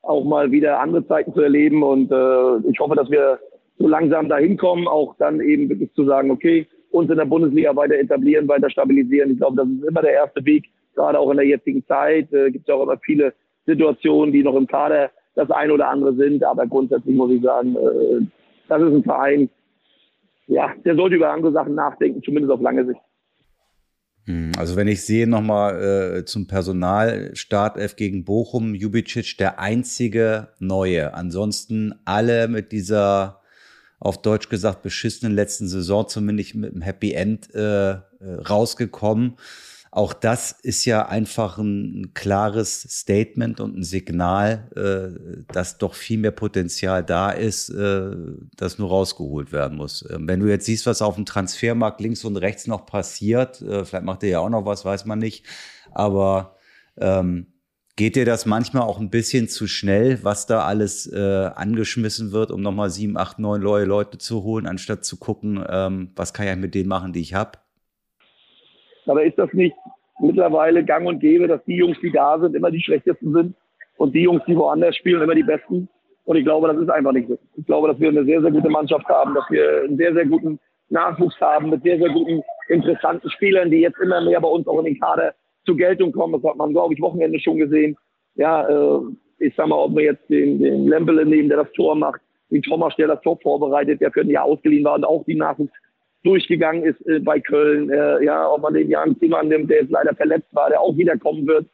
auch mal wieder andere Zeiten zu erleben. Und äh, ich hoffe, dass wir so langsam dahin kommen, auch dann eben wirklich zu sagen, okay, uns in der Bundesliga weiter etablieren, weiter stabilisieren. Ich glaube, das ist immer der erste Weg, gerade auch in der jetzigen Zeit. Äh, gibt es auch immer viele Situationen, die noch im Kader das eine oder andere sind. Aber grundsätzlich muss ich sagen, äh, das ist ein Verein, ja, der sollte über andere Sachen nachdenken, zumindest auf lange Sicht. Hm, also wenn ich sehe nochmal äh, zum Personal, Startelf gegen Bochum, Jubicic der einzige Neue. Ansonsten alle mit dieser auf Deutsch gesagt beschissenen letzten Saison zumindest mit einem Happy End äh, äh, rausgekommen. Auch das ist ja einfach ein klares Statement und ein Signal, äh, dass doch viel mehr Potenzial da ist, äh, das nur rausgeholt werden muss. Ähm, wenn du jetzt siehst, was auf dem Transfermarkt links und rechts noch passiert, äh, vielleicht macht er ja auch noch was, weiß man nicht, aber ähm, Geht dir das manchmal auch ein bisschen zu schnell, was da alles äh, angeschmissen wird, um nochmal sieben, acht, neun neue Leute zu holen, anstatt zu gucken, ähm, was kann ich mit denen machen, die ich habe? Aber ist das nicht mittlerweile gang und gäbe, dass die Jungs, die da sind, immer die schlechtesten sind und die Jungs, die woanders spielen, immer die besten? Und ich glaube, das ist einfach nicht so. Ich glaube, dass wir eine sehr, sehr gute Mannschaft haben, dass wir einen sehr, sehr guten Nachwuchs haben mit sehr, sehr guten, interessanten Spielern, die jetzt immer mehr bei uns auch in den Kader zur Geltung kommen. Das hat man, glaube ich, Wochenende schon gesehen. Ja, äh, ich sag mal, ob wir jetzt den, den Lembele nehmen, der das Tor macht, den Thomas, der das Tor vorbereitet, der für ein Jahr ausgeliehen war und auch die Nachwuchs durchgegangen ist äh, bei Köln. Äh, ja, ob man den Jan Zimmer nimmt, der jetzt leider verletzt war, der auch wiederkommen wird.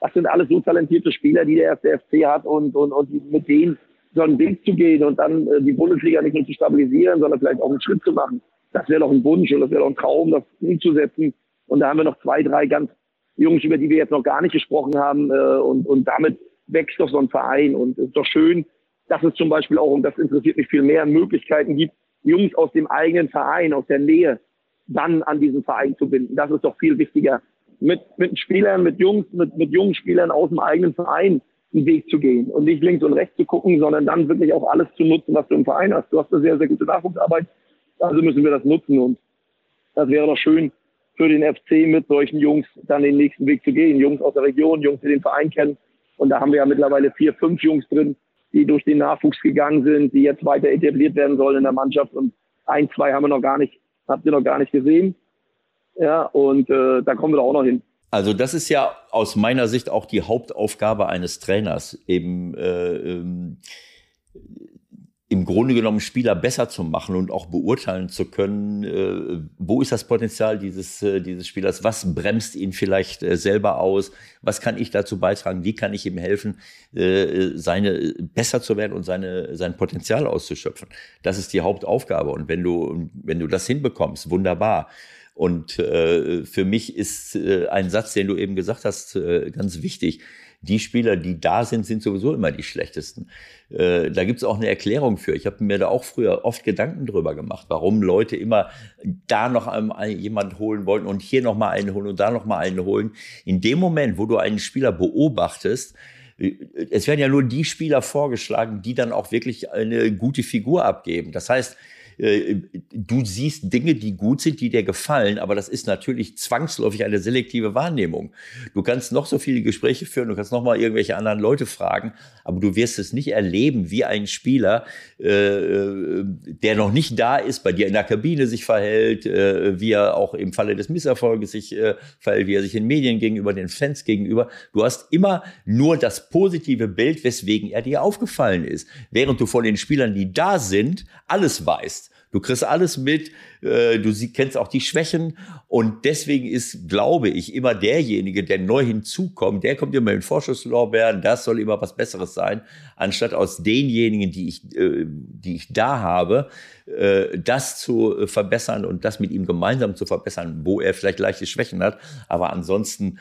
Das sind alles so talentierte Spieler, die der erste FC hat und, und, und mit denen so einen Weg zu gehen und dann äh, die Bundesliga nicht nur zu stabilisieren, sondern vielleicht auch einen Schritt zu machen. Das wäre doch ein Wunsch und das wäre doch ein Traum, das umzusetzen. Und da haben wir noch zwei, drei ganz Jungs, über die wir jetzt noch gar nicht gesprochen haben. Äh, und, und damit wächst doch so ein Verein. Und es ist doch schön, dass es zum Beispiel auch, und das interessiert mich viel mehr, Möglichkeiten gibt, Jungs aus dem eigenen Verein, aus der Nähe, dann an diesen Verein zu binden. Das ist doch viel wichtiger. Mit, mit Spielern, mit Jungs, mit, mit jungen Spielern aus dem eigenen Verein einen Weg zu gehen und nicht links und rechts zu gucken, sondern dann wirklich auch alles zu nutzen, was du im Verein hast. Du hast eine sehr, sehr gute Nachwuchsarbeit, also müssen wir das nutzen und das wäre doch schön, für den FC mit solchen Jungs dann den nächsten Weg zu gehen. Jungs aus der Region, Jungs, die den Verein kennen. Und da haben wir ja mittlerweile vier, fünf Jungs drin, die durch den Nachwuchs gegangen sind, die jetzt weiter etabliert werden sollen in der Mannschaft. Und ein, zwei haben wir noch gar nicht, habt ihr noch gar nicht gesehen. Ja, und äh, da kommen wir auch noch hin. Also das ist ja aus meiner Sicht auch die Hauptaufgabe eines Trainers, eben äh, ähm, im Grunde genommen Spieler besser zu machen und auch beurteilen zu können, äh, wo ist das Potenzial dieses, äh, dieses Spielers, was bremst ihn vielleicht äh, selber aus, was kann ich dazu beitragen, wie kann ich ihm helfen, äh, seine besser zu werden und seine, sein Potenzial auszuschöpfen. Das ist die Hauptaufgabe. Und wenn du, wenn du das hinbekommst, wunderbar. Und äh, für mich ist äh, ein Satz, den du eben gesagt hast, ganz wichtig die Spieler, die da sind, sind sowieso immer die schlechtesten. Äh, da gibt es auch eine Erklärung für. Ich habe mir da auch früher oft Gedanken drüber gemacht, warum Leute immer da noch jemanden holen wollten und hier noch mal einen holen und da noch mal einen holen. In dem Moment, wo du einen Spieler beobachtest, äh, es werden ja nur die Spieler vorgeschlagen, die dann auch wirklich eine gute Figur abgeben. Das heißt, du siehst Dinge, die gut sind, die dir gefallen, aber das ist natürlich zwangsläufig eine selektive Wahrnehmung. Du kannst noch so viele Gespräche führen, du kannst noch mal irgendwelche anderen Leute fragen, aber du wirst es nicht erleben, wie ein Spieler, äh, äh, der noch nicht da ist, bei dir in der Kabine sich verhält, äh, wie er auch im Falle des Misserfolges sich äh, verhält, wie er sich in Medien gegenüber, den Fans gegenüber. Du hast immer nur das positive Bild, weswegen er dir aufgefallen ist, während du von den Spielern, die da sind, alles weißt. Du kriegst alles mit, äh, du sie, kennst auch die Schwächen und deswegen ist, glaube ich, immer derjenige, der neu hinzukommt, der kommt immer in Vorschusslorbeeren, das soll immer was Besseres sein, anstatt aus denjenigen, die ich, äh, die ich da habe, äh, das zu verbessern und das mit ihm gemeinsam zu verbessern, wo er vielleicht leichte Schwächen hat, aber ansonsten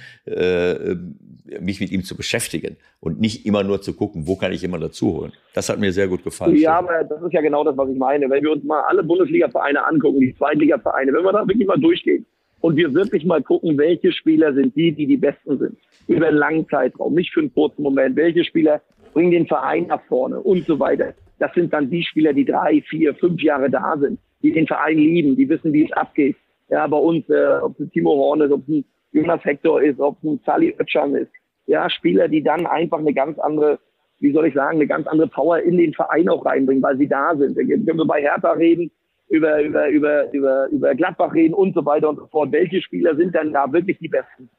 mich mit ihm zu beschäftigen und nicht immer nur zu gucken, wo kann ich immer dazu holen. Das hat mir sehr gut gefallen. Ja, aber das ist ja genau das, was ich meine. Wenn wir uns mal alle Bundesliga-Vereine angucken, die Zweitliga-Vereine, wenn wir da wirklich mal durchgehen und wir wirklich mal gucken, welche Spieler sind die, die die Besten sind, über einen langen Zeitraum, nicht für einen kurzen Moment, welche Spieler bringen den Verein nach vorne und so weiter. Das sind dann die Spieler, die drei, vier, fünf Jahre da sind, die den Verein lieben, die wissen, wie es abgeht. Ja, bei uns, äh, ob es Timo Horn ist, ob es ein Jonas Hector ist, ob es ein Sally Oetschan ist. Ja, Spieler, die dann einfach eine ganz andere, wie soll ich sagen, eine ganz andere Power in den Verein auch reinbringen, weil sie da sind. Wenn wir bei Hertha reden, über, über, über, über, über Gladbach reden und so weiter und so fort. Welche Spieler sind dann da wirklich die Besten?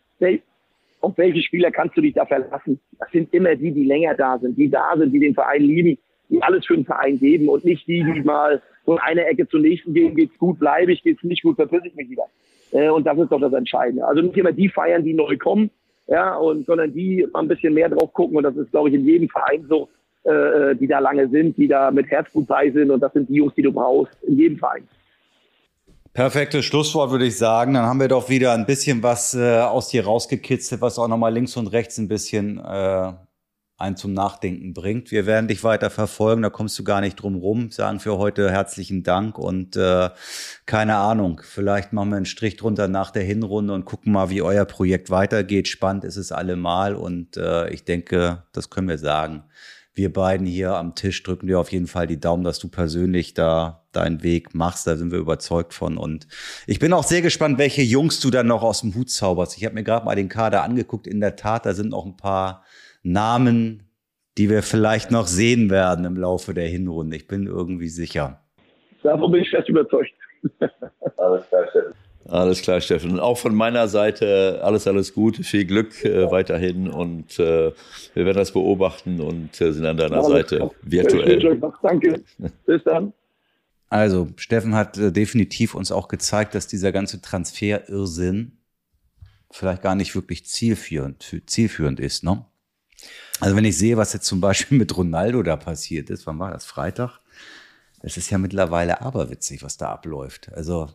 Auf welche Spieler kannst du dich da verlassen? Das sind immer die, die länger da sind, die da sind, die den Verein lieben, die alles für den Verein geben und nicht die, die mal von einer Ecke zur nächsten gehen, geht's gut, bleibe ich, geht's nicht gut, verpiss ich mich wieder. Äh, und das ist doch das Entscheidende. Also nicht immer die feiern, die neu kommen, ja, und sondern die mal ein bisschen mehr drauf gucken. Und das ist, glaube ich, in jedem Verein so, äh, die da lange sind, die da mit Herzblut bei sind. Und das sind die Jungs, die du brauchst, in jedem Verein. Perfektes Schlusswort, würde ich sagen. Dann haben wir doch wieder ein bisschen was äh, aus dir rausgekitzelt, was auch nochmal links und rechts ein bisschen äh, einen zum Nachdenken bringt. Wir werden dich weiter verfolgen, da kommst du gar nicht drum rum. Sagen für heute herzlichen Dank und äh, keine Ahnung, vielleicht machen wir einen Strich drunter nach der Hinrunde und gucken mal, wie euer Projekt weitergeht. Spannend ist es allemal und äh, ich denke, das können wir sagen. Wir beiden hier am Tisch drücken dir auf jeden Fall die Daumen, dass du persönlich da deinen Weg machst. Da sind wir überzeugt von. Und ich bin auch sehr gespannt, welche Jungs du dann noch aus dem Hut zauberst. Ich habe mir gerade mal den Kader angeguckt. In der Tat, da sind noch ein paar Namen, die wir vielleicht noch sehen werden im Laufe der Hinrunde. Ich bin irgendwie sicher. Davon bin ich fest überzeugt. Alles klar, Steffen. Alles klar, Steffen. Und auch von meiner Seite alles, alles gut, viel Glück äh, weiterhin und äh, wir werden das beobachten und äh, sind an deiner alles Seite klar. virtuell. Danke. Bis dann. Also, Steffen hat äh, definitiv uns auch gezeigt, dass dieser ganze Transfer-Irrsinn vielleicht gar nicht wirklich zielführend, zielführend ist, ne? Also wenn ich sehe, was jetzt zum Beispiel mit Ronaldo da passiert ist, wann war das? Freitag? Es ist ja mittlerweile aberwitzig, was da abläuft. Also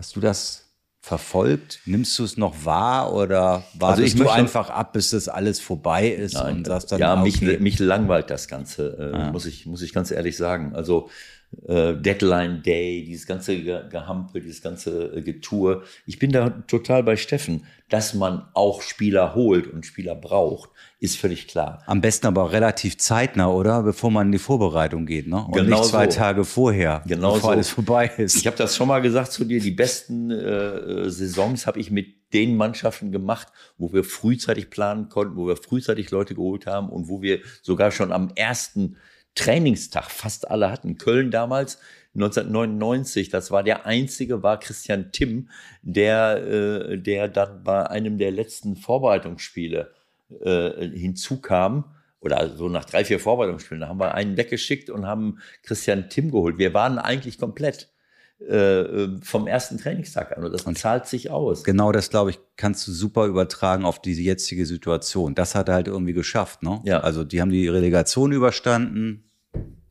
hast du das verfolgt? Nimmst du es noch wahr oder wartest also ich du einfach ab, bis das alles vorbei ist Nein, und sagst dann, ja, mich, mich langweilt das Ganze, äh, ah. muss ich muss ich ganz ehrlich sagen. Also Deadline Day, dieses ganze Gehampel, dieses ganze äh, Getue. Ich bin da total bei Steffen, dass man auch Spieler holt und Spieler braucht, ist völlig klar. Am besten aber relativ zeitnah, oder? Bevor man in die Vorbereitung geht, ne? Und genau nicht zwei so. Tage vorher, genau bevor so. alles vorbei ist. Ich habe das schon mal gesagt zu dir, die besten äh, Saisons habe ich mit den Mannschaften gemacht, wo wir frühzeitig planen konnten, wo wir frühzeitig Leute geholt haben und wo wir sogar schon am ersten Trainingstag fast alle hatten. Köln damals 1999, das war der einzige, war Christian Timm, der, äh, der dann bei einem der letzten Vorbereitungsspiele äh, hinzukam. Oder so nach drei, vier Vorbereitungsspielen, da haben wir einen weggeschickt und haben Christian Timm geholt. Wir waren eigentlich komplett äh, vom ersten Trainingstag an. Und das und zahlt sich aus. Genau das, glaube ich, kannst du super übertragen auf diese jetzige Situation. Das hat er halt irgendwie geschafft. Ne? Ja. Also die haben die Relegation überstanden.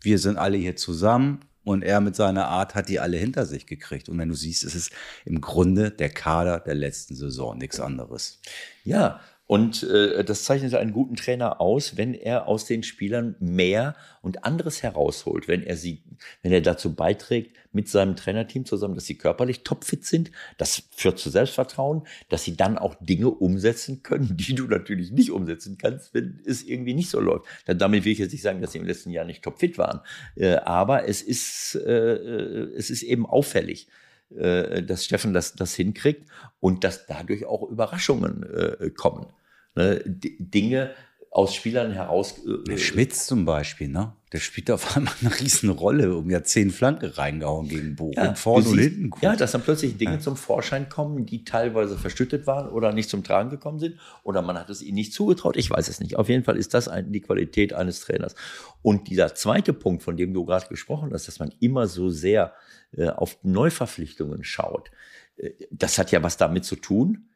Wir sind alle hier zusammen. Und er mit seiner Art hat die alle hinter sich gekriegt. Und wenn du siehst, es ist im Grunde der Kader der letzten Saison, nichts anderes. Ja, und äh, das zeichnet einen guten Trainer aus, wenn er aus den Spielern mehr und anderes herausholt, wenn er sie, wenn er dazu beiträgt, mit seinem Trainerteam zusammen, dass sie körperlich topfit sind. Das führt zu Selbstvertrauen, dass sie dann auch Dinge umsetzen können, die du natürlich nicht umsetzen kannst, wenn es irgendwie nicht so läuft. Damit will ich jetzt nicht sagen, dass sie im letzten Jahr nicht topfit waren, äh, aber es ist, äh, äh es ist eben auffällig äh, dass Steffen das, das hinkriegt und dass dadurch auch Überraschungen äh, kommen. Ne? Dinge, aus Spielern heraus. Äh, Schmitz zum Beispiel, ne? Der spielt auf einmal eine riesen Rolle, um ja zehn Flanken reingehauen gegen Bochum, ja, vorne und hinten. Gut. Ja, dass dann plötzlich Dinge ja. zum Vorschein kommen, die teilweise verstüttet waren oder nicht zum Tragen gekommen sind oder man hat es ihnen nicht zugetraut. Ich weiß es nicht. Auf jeden Fall ist das ein, die Qualität eines Trainers. Und dieser zweite Punkt, von dem du gerade gesprochen hast, dass man immer so sehr äh, auf Neuverpflichtungen schaut, äh, das hat ja was damit zu tun,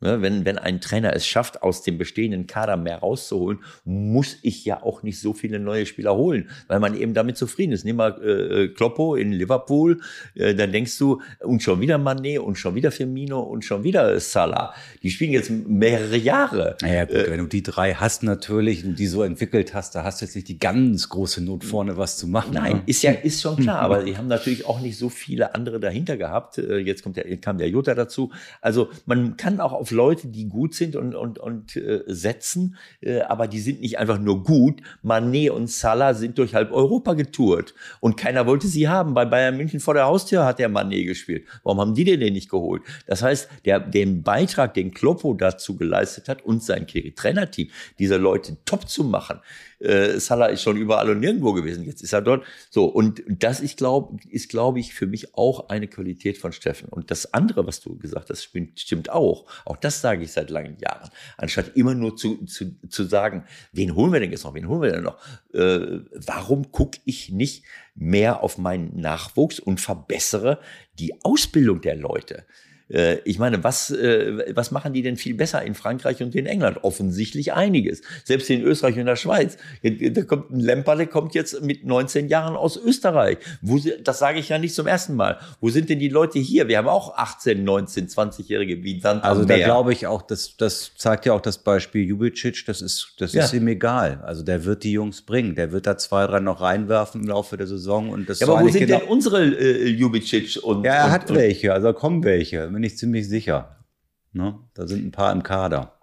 wenn, wenn ein Trainer es schafft, aus dem bestehenden Kader mehr rauszuholen, muss ich ja auch nicht so viele neue Spieler holen, weil man eben damit zufrieden ist. Nimm mal äh, Kloppo in Liverpool, äh, dann denkst du, und schon wieder Mané und schon wieder Firmino und schon wieder Salah. Die spielen jetzt mehrere Jahre. Naja, gut, äh, wenn du die drei hast natürlich und die so entwickelt hast, da hast du jetzt nicht die ganz große Not vorne was zu machen. Nein, ne? ist ja ist schon klar, aber die haben natürlich auch nicht so viele andere dahinter gehabt. Äh, jetzt kommt der, kam der Jutta dazu. Also man kann auch auf Leute, die gut sind und, und, und äh, setzen, äh, aber die sind nicht einfach nur gut. Manet und Salah sind durch halb Europa getourt und keiner wollte sie haben. Bei Bayern München vor der Haustür hat der Manet gespielt. Warum haben die denn den nicht geholt? Das heißt, der, den Beitrag, den Kloppo dazu geleistet hat und sein Trainerteam, diese Leute top zu machen, äh, Salah ist schon überall und nirgendwo gewesen. Jetzt ist er dort. So, und das ich glaube, ist, glaube ich, für mich auch eine Qualität von Steffen. Und das andere, was du gesagt hast, stimmt, stimmt auch. Auch das sage ich seit langen Jahren. Anstatt immer nur zu, zu, zu sagen, wen holen wir denn jetzt noch, wen holen wir denn noch? Äh, warum gucke ich nicht mehr auf meinen Nachwuchs und verbessere die Ausbildung der Leute? Äh, ich meine, was, äh, was machen die denn viel besser in Frankreich und in England? Offensichtlich einiges. Selbst in Österreich und der Schweiz. Da kommt ein Lemperle kommt jetzt mit 19 Jahren aus Österreich. Wo, das sage ich ja nicht zum ersten Mal. Wo sind denn die Leute hier? Wir haben auch 18, 19, 20-Jährige wie Sand Also da glaube ich auch, das, das zeigt ja auch das Beispiel Jubicic, das ist, das ja. ist ihm egal. Also der wird die Jungs bringen. Der wird da zwei, drei noch reinwerfen im Laufe der Saison. Und das ja, aber wo sind genau denn unsere äh, Jubicic und. Ja, er und, hat welche, also kommen welche bin ich ziemlich sicher. Ne? Da sind ein paar im Kader.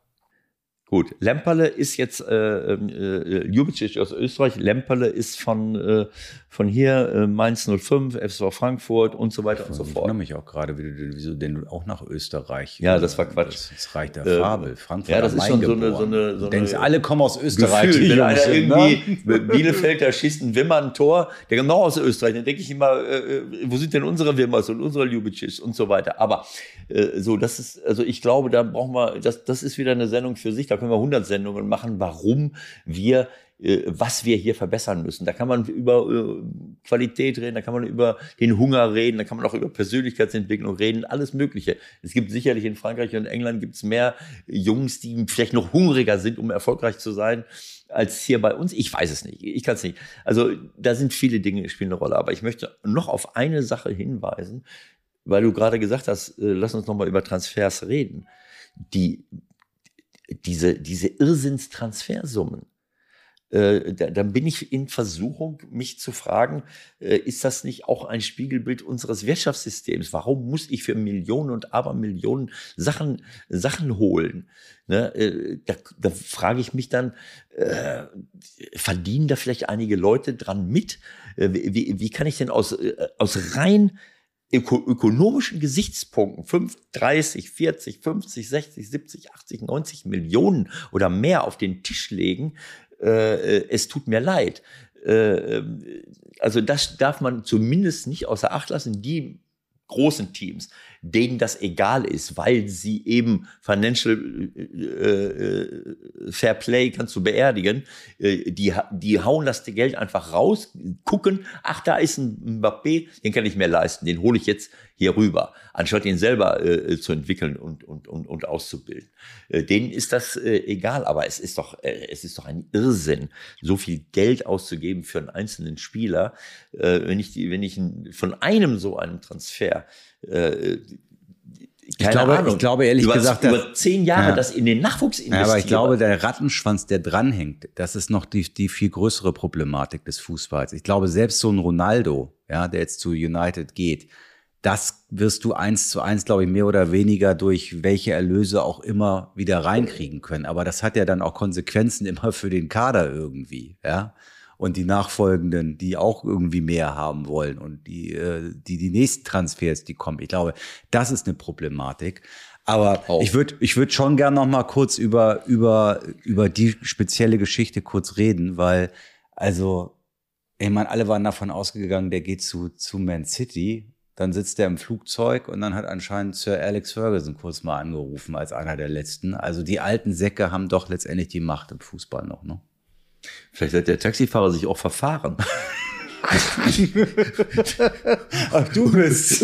Gut, Lemperle ist jetzt äh, äh, Ljubicic aus Österreich. Lemperle ist von, äh, von hier äh, Mainz 05, FSV Frankfurt und so weiter und so fort. Ich wundere mich auch gerade, wieso denn du auch nach Österreich? Ja, das war Quatsch. Das, das reicht der äh, Fabel. Frankfurt ja, das ist schon so eine, so eine, so du denkst, alle kommen aus Österreich. Gefühl, wenn einer irgendwie ne? Bielefeld, da schießt ein Wimmer ein Tor, der genau aus Österreich. Dann denke ich immer, äh, äh, wo sind denn unsere Wimmers und unsere Ljubicics und so weiter. Aber äh, so, das ist, also ich glaube, da brauchen wir, das, das ist wieder eine Sendung für sich. Da können wir 100 Sendungen machen, warum wir äh, was wir hier verbessern müssen. Da kann man über äh, Qualität reden, da kann man über den Hunger reden, da kann man auch über Persönlichkeitsentwicklung reden, alles Mögliche. Es gibt sicherlich in Frankreich und England gibt es mehr Jungs, die vielleicht noch hungriger sind, um erfolgreich zu sein, als hier bei uns. Ich weiß es nicht. Ich kann es nicht. Also da sind viele Dinge spielen eine Rolle. Aber ich möchte noch auf eine Sache hinweisen, weil du gerade gesagt hast, äh, lass uns noch mal über Transfers reden. Die diese, diese Irrsinnstransfersummen, äh, da, dann bin ich in Versuchung, mich zu fragen, äh, ist das nicht auch ein Spiegelbild unseres Wirtschaftssystems? Warum muss ich für Millionen und Abermillionen Sachen, Sachen holen? Ne, äh, da, da frage ich mich dann, äh, verdienen da vielleicht einige Leute dran mit? Äh, wie, wie kann ich denn aus, äh, aus rein öko ökonomischen Gesichtspunkten 5, 30, 40, 50, 60, 70, 80, 90 Millionen oder mehr auf den Tisch legen, äh, äh, es tut mir leid. Äh, ähm, also das darf man zumindest nicht außer Acht lassen. Die großen Teams, denen das egal ist, weil sie eben Financial äh, äh, Fair Play kannst du beerdigen, äh, die, die hauen das Geld einfach raus, gucken, ach, da ist ein Mbappé, den kann ich mir leisten, den hole ich jetzt hier rüber, anstatt ihn selber äh, zu entwickeln und, und, und, und auszubilden. Äh, denen ist das äh, egal, aber es ist doch, äh, es ist doch ein Irrsinn, so viel Geld auszugeben für einen einzelnen Spieler, äh, wenn ich, wenn ich von einem so einem Transfer äh, ich glaube, Ahnung. ich glaube ehrlich über, gesagt, über zehn Jahre ja. das in den Nachwuchs investiert. Ja, aber ich glaube, der Rattenschwanz, der dranhängt, das ist noch die, die viel größere Problematik des Fußballs. Ich glaube, selbst so ein Ronaldo, ja, der jetzt zu United geht, das wirst du eins zu eins, glaube ich, mehr oder weniger durch welche Erlöse auch immer wieder reinkriegen können. Aber das hat ja dann auch Konsequenzen immer für den Kader irgendwie, ja. Und die Nachfolgenden, die auch irgendwie mehr haben wollen und die, äh, die, die nächsten Transfers, die kommen. Ich glaube, das ist eine Problematik. Aber Auch. ich würde ich würd schon gern noch mal kurz über, über, über die spezielle Geschichte kurz reden, weil, also, ich meine, alle waren davon ausgegangen, der geht zu, zu Man City. Dann sitzt er im Flugzeug und dann hat anscheinend Sir Alex Ferguson kurz mal angerufen als einer der letzten. Also die alten Säcke haben doch letztendlich die Macht im Fußball noch, ne? Vielleicht hat der Taxifahrer sich auch verfahren. Ach, du bist.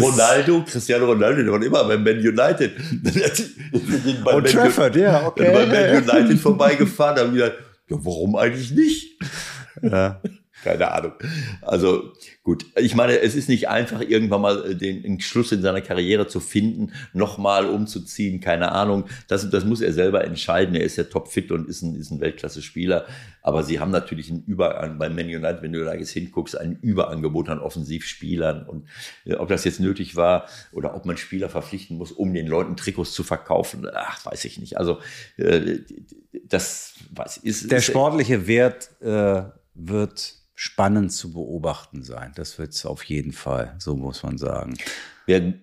Ronaldo, Cristiano Ronaldo, der war immer bei Man United. Bei Oh, Man- Trafford, ja, okay. Dann bei Man United vorbeigefahren, da haben gesagt, ja, warum eigentlich nicht? Ja. Keine Ahnung. Also gut, ich meine, es ist nicht einfach, irgendwann mal äh, den, den Schluss in seiner Karriere zu finden, nochmal umzuziehen, keine Ahnung. Das, das muss er selber entscheiden. Er ist ja topfit und ist ein, ist ein Weltklasse-Spieler. Aber sie haben natürlich ein Überangebot, bei Man United, wenn du da jetzt hinguckst, ein Überangebot an Offensivspielern. Und äh, ob das jetzt nötig war oder ob man Spieler verpflichten muss, um den Leuten Trikots zu verkaufen, ach, weiß ich nicht. Also äh, das was ist Der ist- sportliche Wert äh, wird spannend zu beobachten sein. Das wird es auf jeden Fall, so muss man sagen. Wir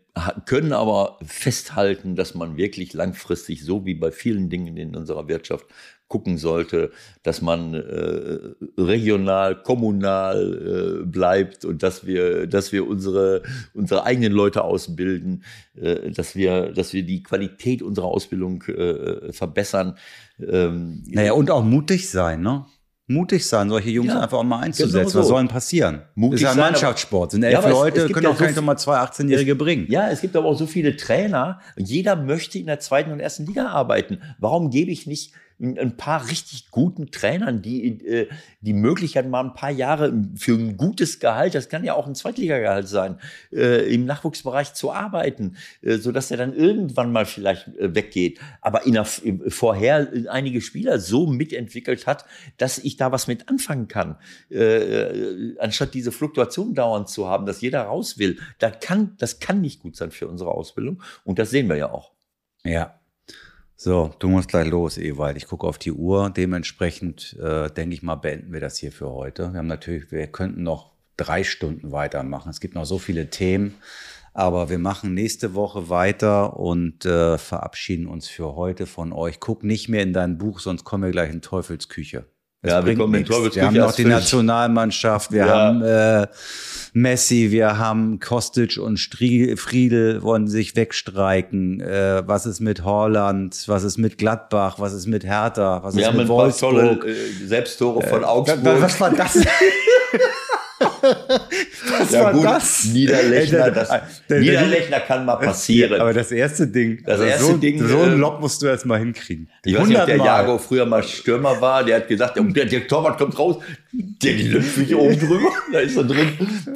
können aber festhalten, dass man wirklich langfristig, so wie bei vielen Dingen in unserer Wirtschaft, gucken sollte, dass man äh, regional, kommunal äh, bleibt und dass wir, dass wir unsere, unsere eigenen Leute ausbilden, äh, dass wir, dass wir die Qualität unserer Ausbildung äh, verbessern. Ähm, Naja, und auch mutig sein, ne? Mutig sein, solche Jungs Ja, einfach mal einzusetzen. genau so. Was soll denn passieren? Mutig das ist ja ein Mannschaftssport. Sind Ja, elf aber es- es Leute, gibt können ja auch so nicht viel- mal zwei 18-Jährige bringen. Ja, es gibt aber auch so viele Trainer und jeder möchte in der zweiten und ersten Liga arbeiten. Warum gebe ich nicht ein paar richtig guten Trainern die, äh, die Möglichkeit, mal ein paar Jahre für ein gutes Gehalt, das kann ja auch ein Zweitligagehalt sein, äh, im Nachwuchsbereich zu arbeiten, äh, sodass er dann irgendwann mal vielleicht weggeht. Aber in der, vorher einige Spieler so mitentwickelt hat, dass ich da was mit anfangen kann. Anstatt diese Fluktuation dauernd zu haben, dass jeder raus will, da kann, das kann nicht gut sein für unsere Ausbildung. Und das sehen wir ja auch. Ja. So, du musst gleich los, Ewald. Ich gucke auf die Uhr. Dementsprechend äh, denke ich mal, beenden wir das hier für heute. Wir haben natürlich, wir könnten noch drei Stunden weitermachen. Es gibt noch so viele Themen. Aber wir machen nächste Woche weiter und äh, verabschieden uns für heute von euch. Guck nicht mehr in dein Buch, sonst kommen wir gleich in Teufelsküche. Es Ja, wir kommen in Wir haben noch die. Nationalmannschaft, wir Ja. haben äh, Messi, wir haben Kostic und Stri Friedel wollen sich wegstreiken. Äh, was ist mit Holland? Was ist mit Gladbach? Was ist mit Hertha? Was Wir ist haben mit ein paar Wolfsburg? tolle äh, Selbsttore von Augsburg. was war das? was ja, war gut, das? Niederlechner, das, der- der- Niederlechner kann mal passieren. Aber das erste Ding, Das also erste so, Ding, so ein äh, Lob musst du erst mal hinkriegen. Ich weiß nicht, ob der 100 Mal. Jago früher mal Stürmer war, der hat gesagt, der, der Torwart kommt raus, der lüpft mich oben drüber, da ist er drin.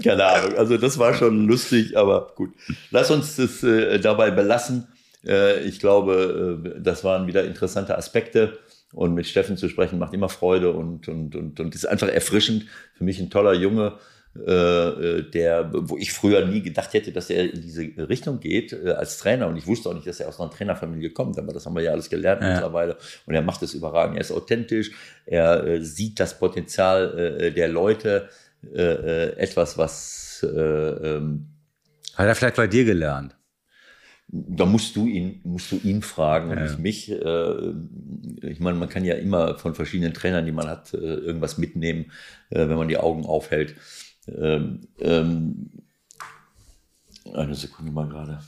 Keine Ahnung. Also das war schon lustig, aber gut. Lass uns das äh, dabei belassen. Äh, ich glaube, äh, das waren wieder interessante Aspekte. Und mit Steffen zu sprechen macht immer Freude und, und, und, und ist einfach erfrischend. Für mich ein toller Junge, der, wo ich früher nie gedacht hätte, dass er in diese Richtung geht äh, als Trainer. Und ich wusste auch nicht, dass er aus einer Trainerfamilie kommt, aber das haben wir ja alles gelernt Ja. mittlerweile. Und er macht es überragend. Er ist authentisch, er äh, sieht das Potenzial äh, der Leute, äh, äh, etwas, was äh, ähm, Hat er vielleicht bei dir gelernt? da musst du ihn, musst du ihn fragen und Ja. nicht mich. Äh, ich meine, man kann ja immer von verschiedenen Trainern, die man hat, äh, irgendwas mitnehmen, äh, wenn man die Augen aufhält. Ähm, ähm, eine Sekunde mal gerade.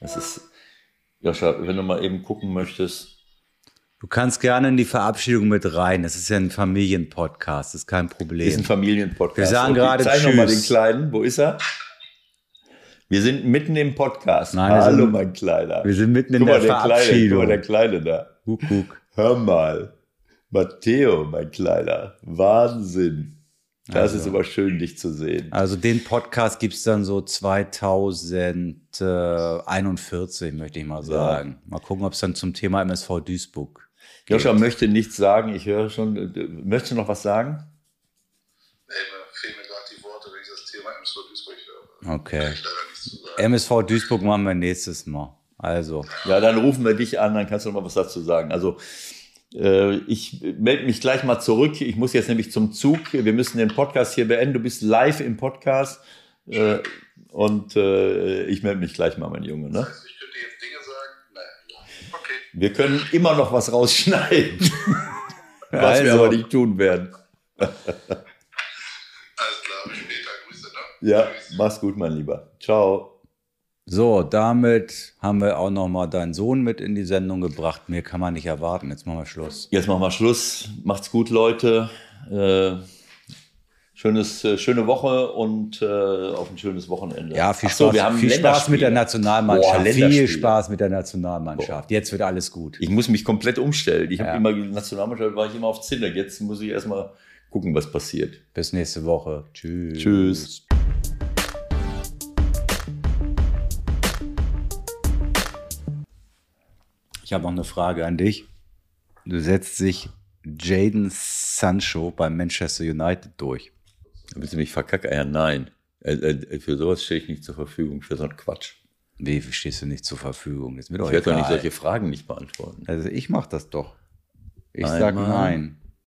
Das ist, Joscha, wenn du mal eben gucken möchtest. Du kannst gerne in die Verabschiedung mit rein. Das ist ja ein Familienpodcast, das ist kein Problem. ist ein Familienpodcast. Wir sagen gerade Zeig noch mal den Tschüss. Kleinen. Wo ist er? Wir sind mitten im Podcast. Nein, Hallo, sind- mein Kleiner. wir sind mitten in Guck mal, der Kleine, guck Verabschiedung. mal, der Kleine da. Guck, guck. Hör mal. Matteo, mein Kleiner. Wahnsinn. Das Also. ist aber schön, dich zu sehen. Also den Podcast gibt's dann so 2041, möchte ich mal sagen. Mal gucken, ob es dann zum Thema MSV Duisburg. Joscha möchte nichts sagen. Ich höre schon. äh, Möchtest du noch was sagen? Nee, mir fehlen mir gerade die Worte, wenn ich das Thema MSV Duisburg höre. Okay. MSV Duisburg machen wir nächstes Mal. Also, Ja, dann rufen wir dich an, dann kannst du noch mal was dazu sagen. Also, ich melde mich gleich mal zurück. Ich muss jetzt nämlich zum Zug. Wir müssen den Podcast hier beenden. Du bist live im Podcast. Äh, und äh, ich melde mich gleich mal, mein Junge. Ne? Ich könnte jetzt Dinge sagen. Nein. Okay. Wir können immer noch was rausschneiden. was wir Also. aber nicht tun werden. Alles klar, bis später. Grüße, ne? Ja, mach's gut, mein Lieber. Ciao. So, damit haben wir auch noch mal deinen Sohn mit in die Sendung gebracht. Mehr kann man nicht erwarten. Jetzt machen wir Schluss. Jetzt machen wir Schluss. Macht's gut, Leute. Äh, schönes, äh, schöne Woche und äh, auf ein schönes Wochenende. Ja, viel so, Spaß, wir haben viel Spaß mit der. Nationalmannschaft. Boah, viel. Spaß mit der Nationalmannschaft. Jetzt wird alles gut. Ich muss mich komplett umstellen. Ich habe Ja. immer die Nationalmannschaft war ich immer auf Zinne. Jetzt muss ich erstmal gucken, was passiert. Bis nächste Woche. Tschüss. Tschüss. Ich habe noch eine Frage an dich. Du setzt sich Jaden Sancho beim Manchester United durch. Willst du mich verkackeiern? Nein. Äh, äh, für sowas stehe ich nicht zur Verfügung, für so einen Quatsch. Wie stehst du nicht zur Verfügung? Ich werde doch nicht solche Fragen nicht beantworten. Also ich mache das doch. Ich Einmal. sag nein.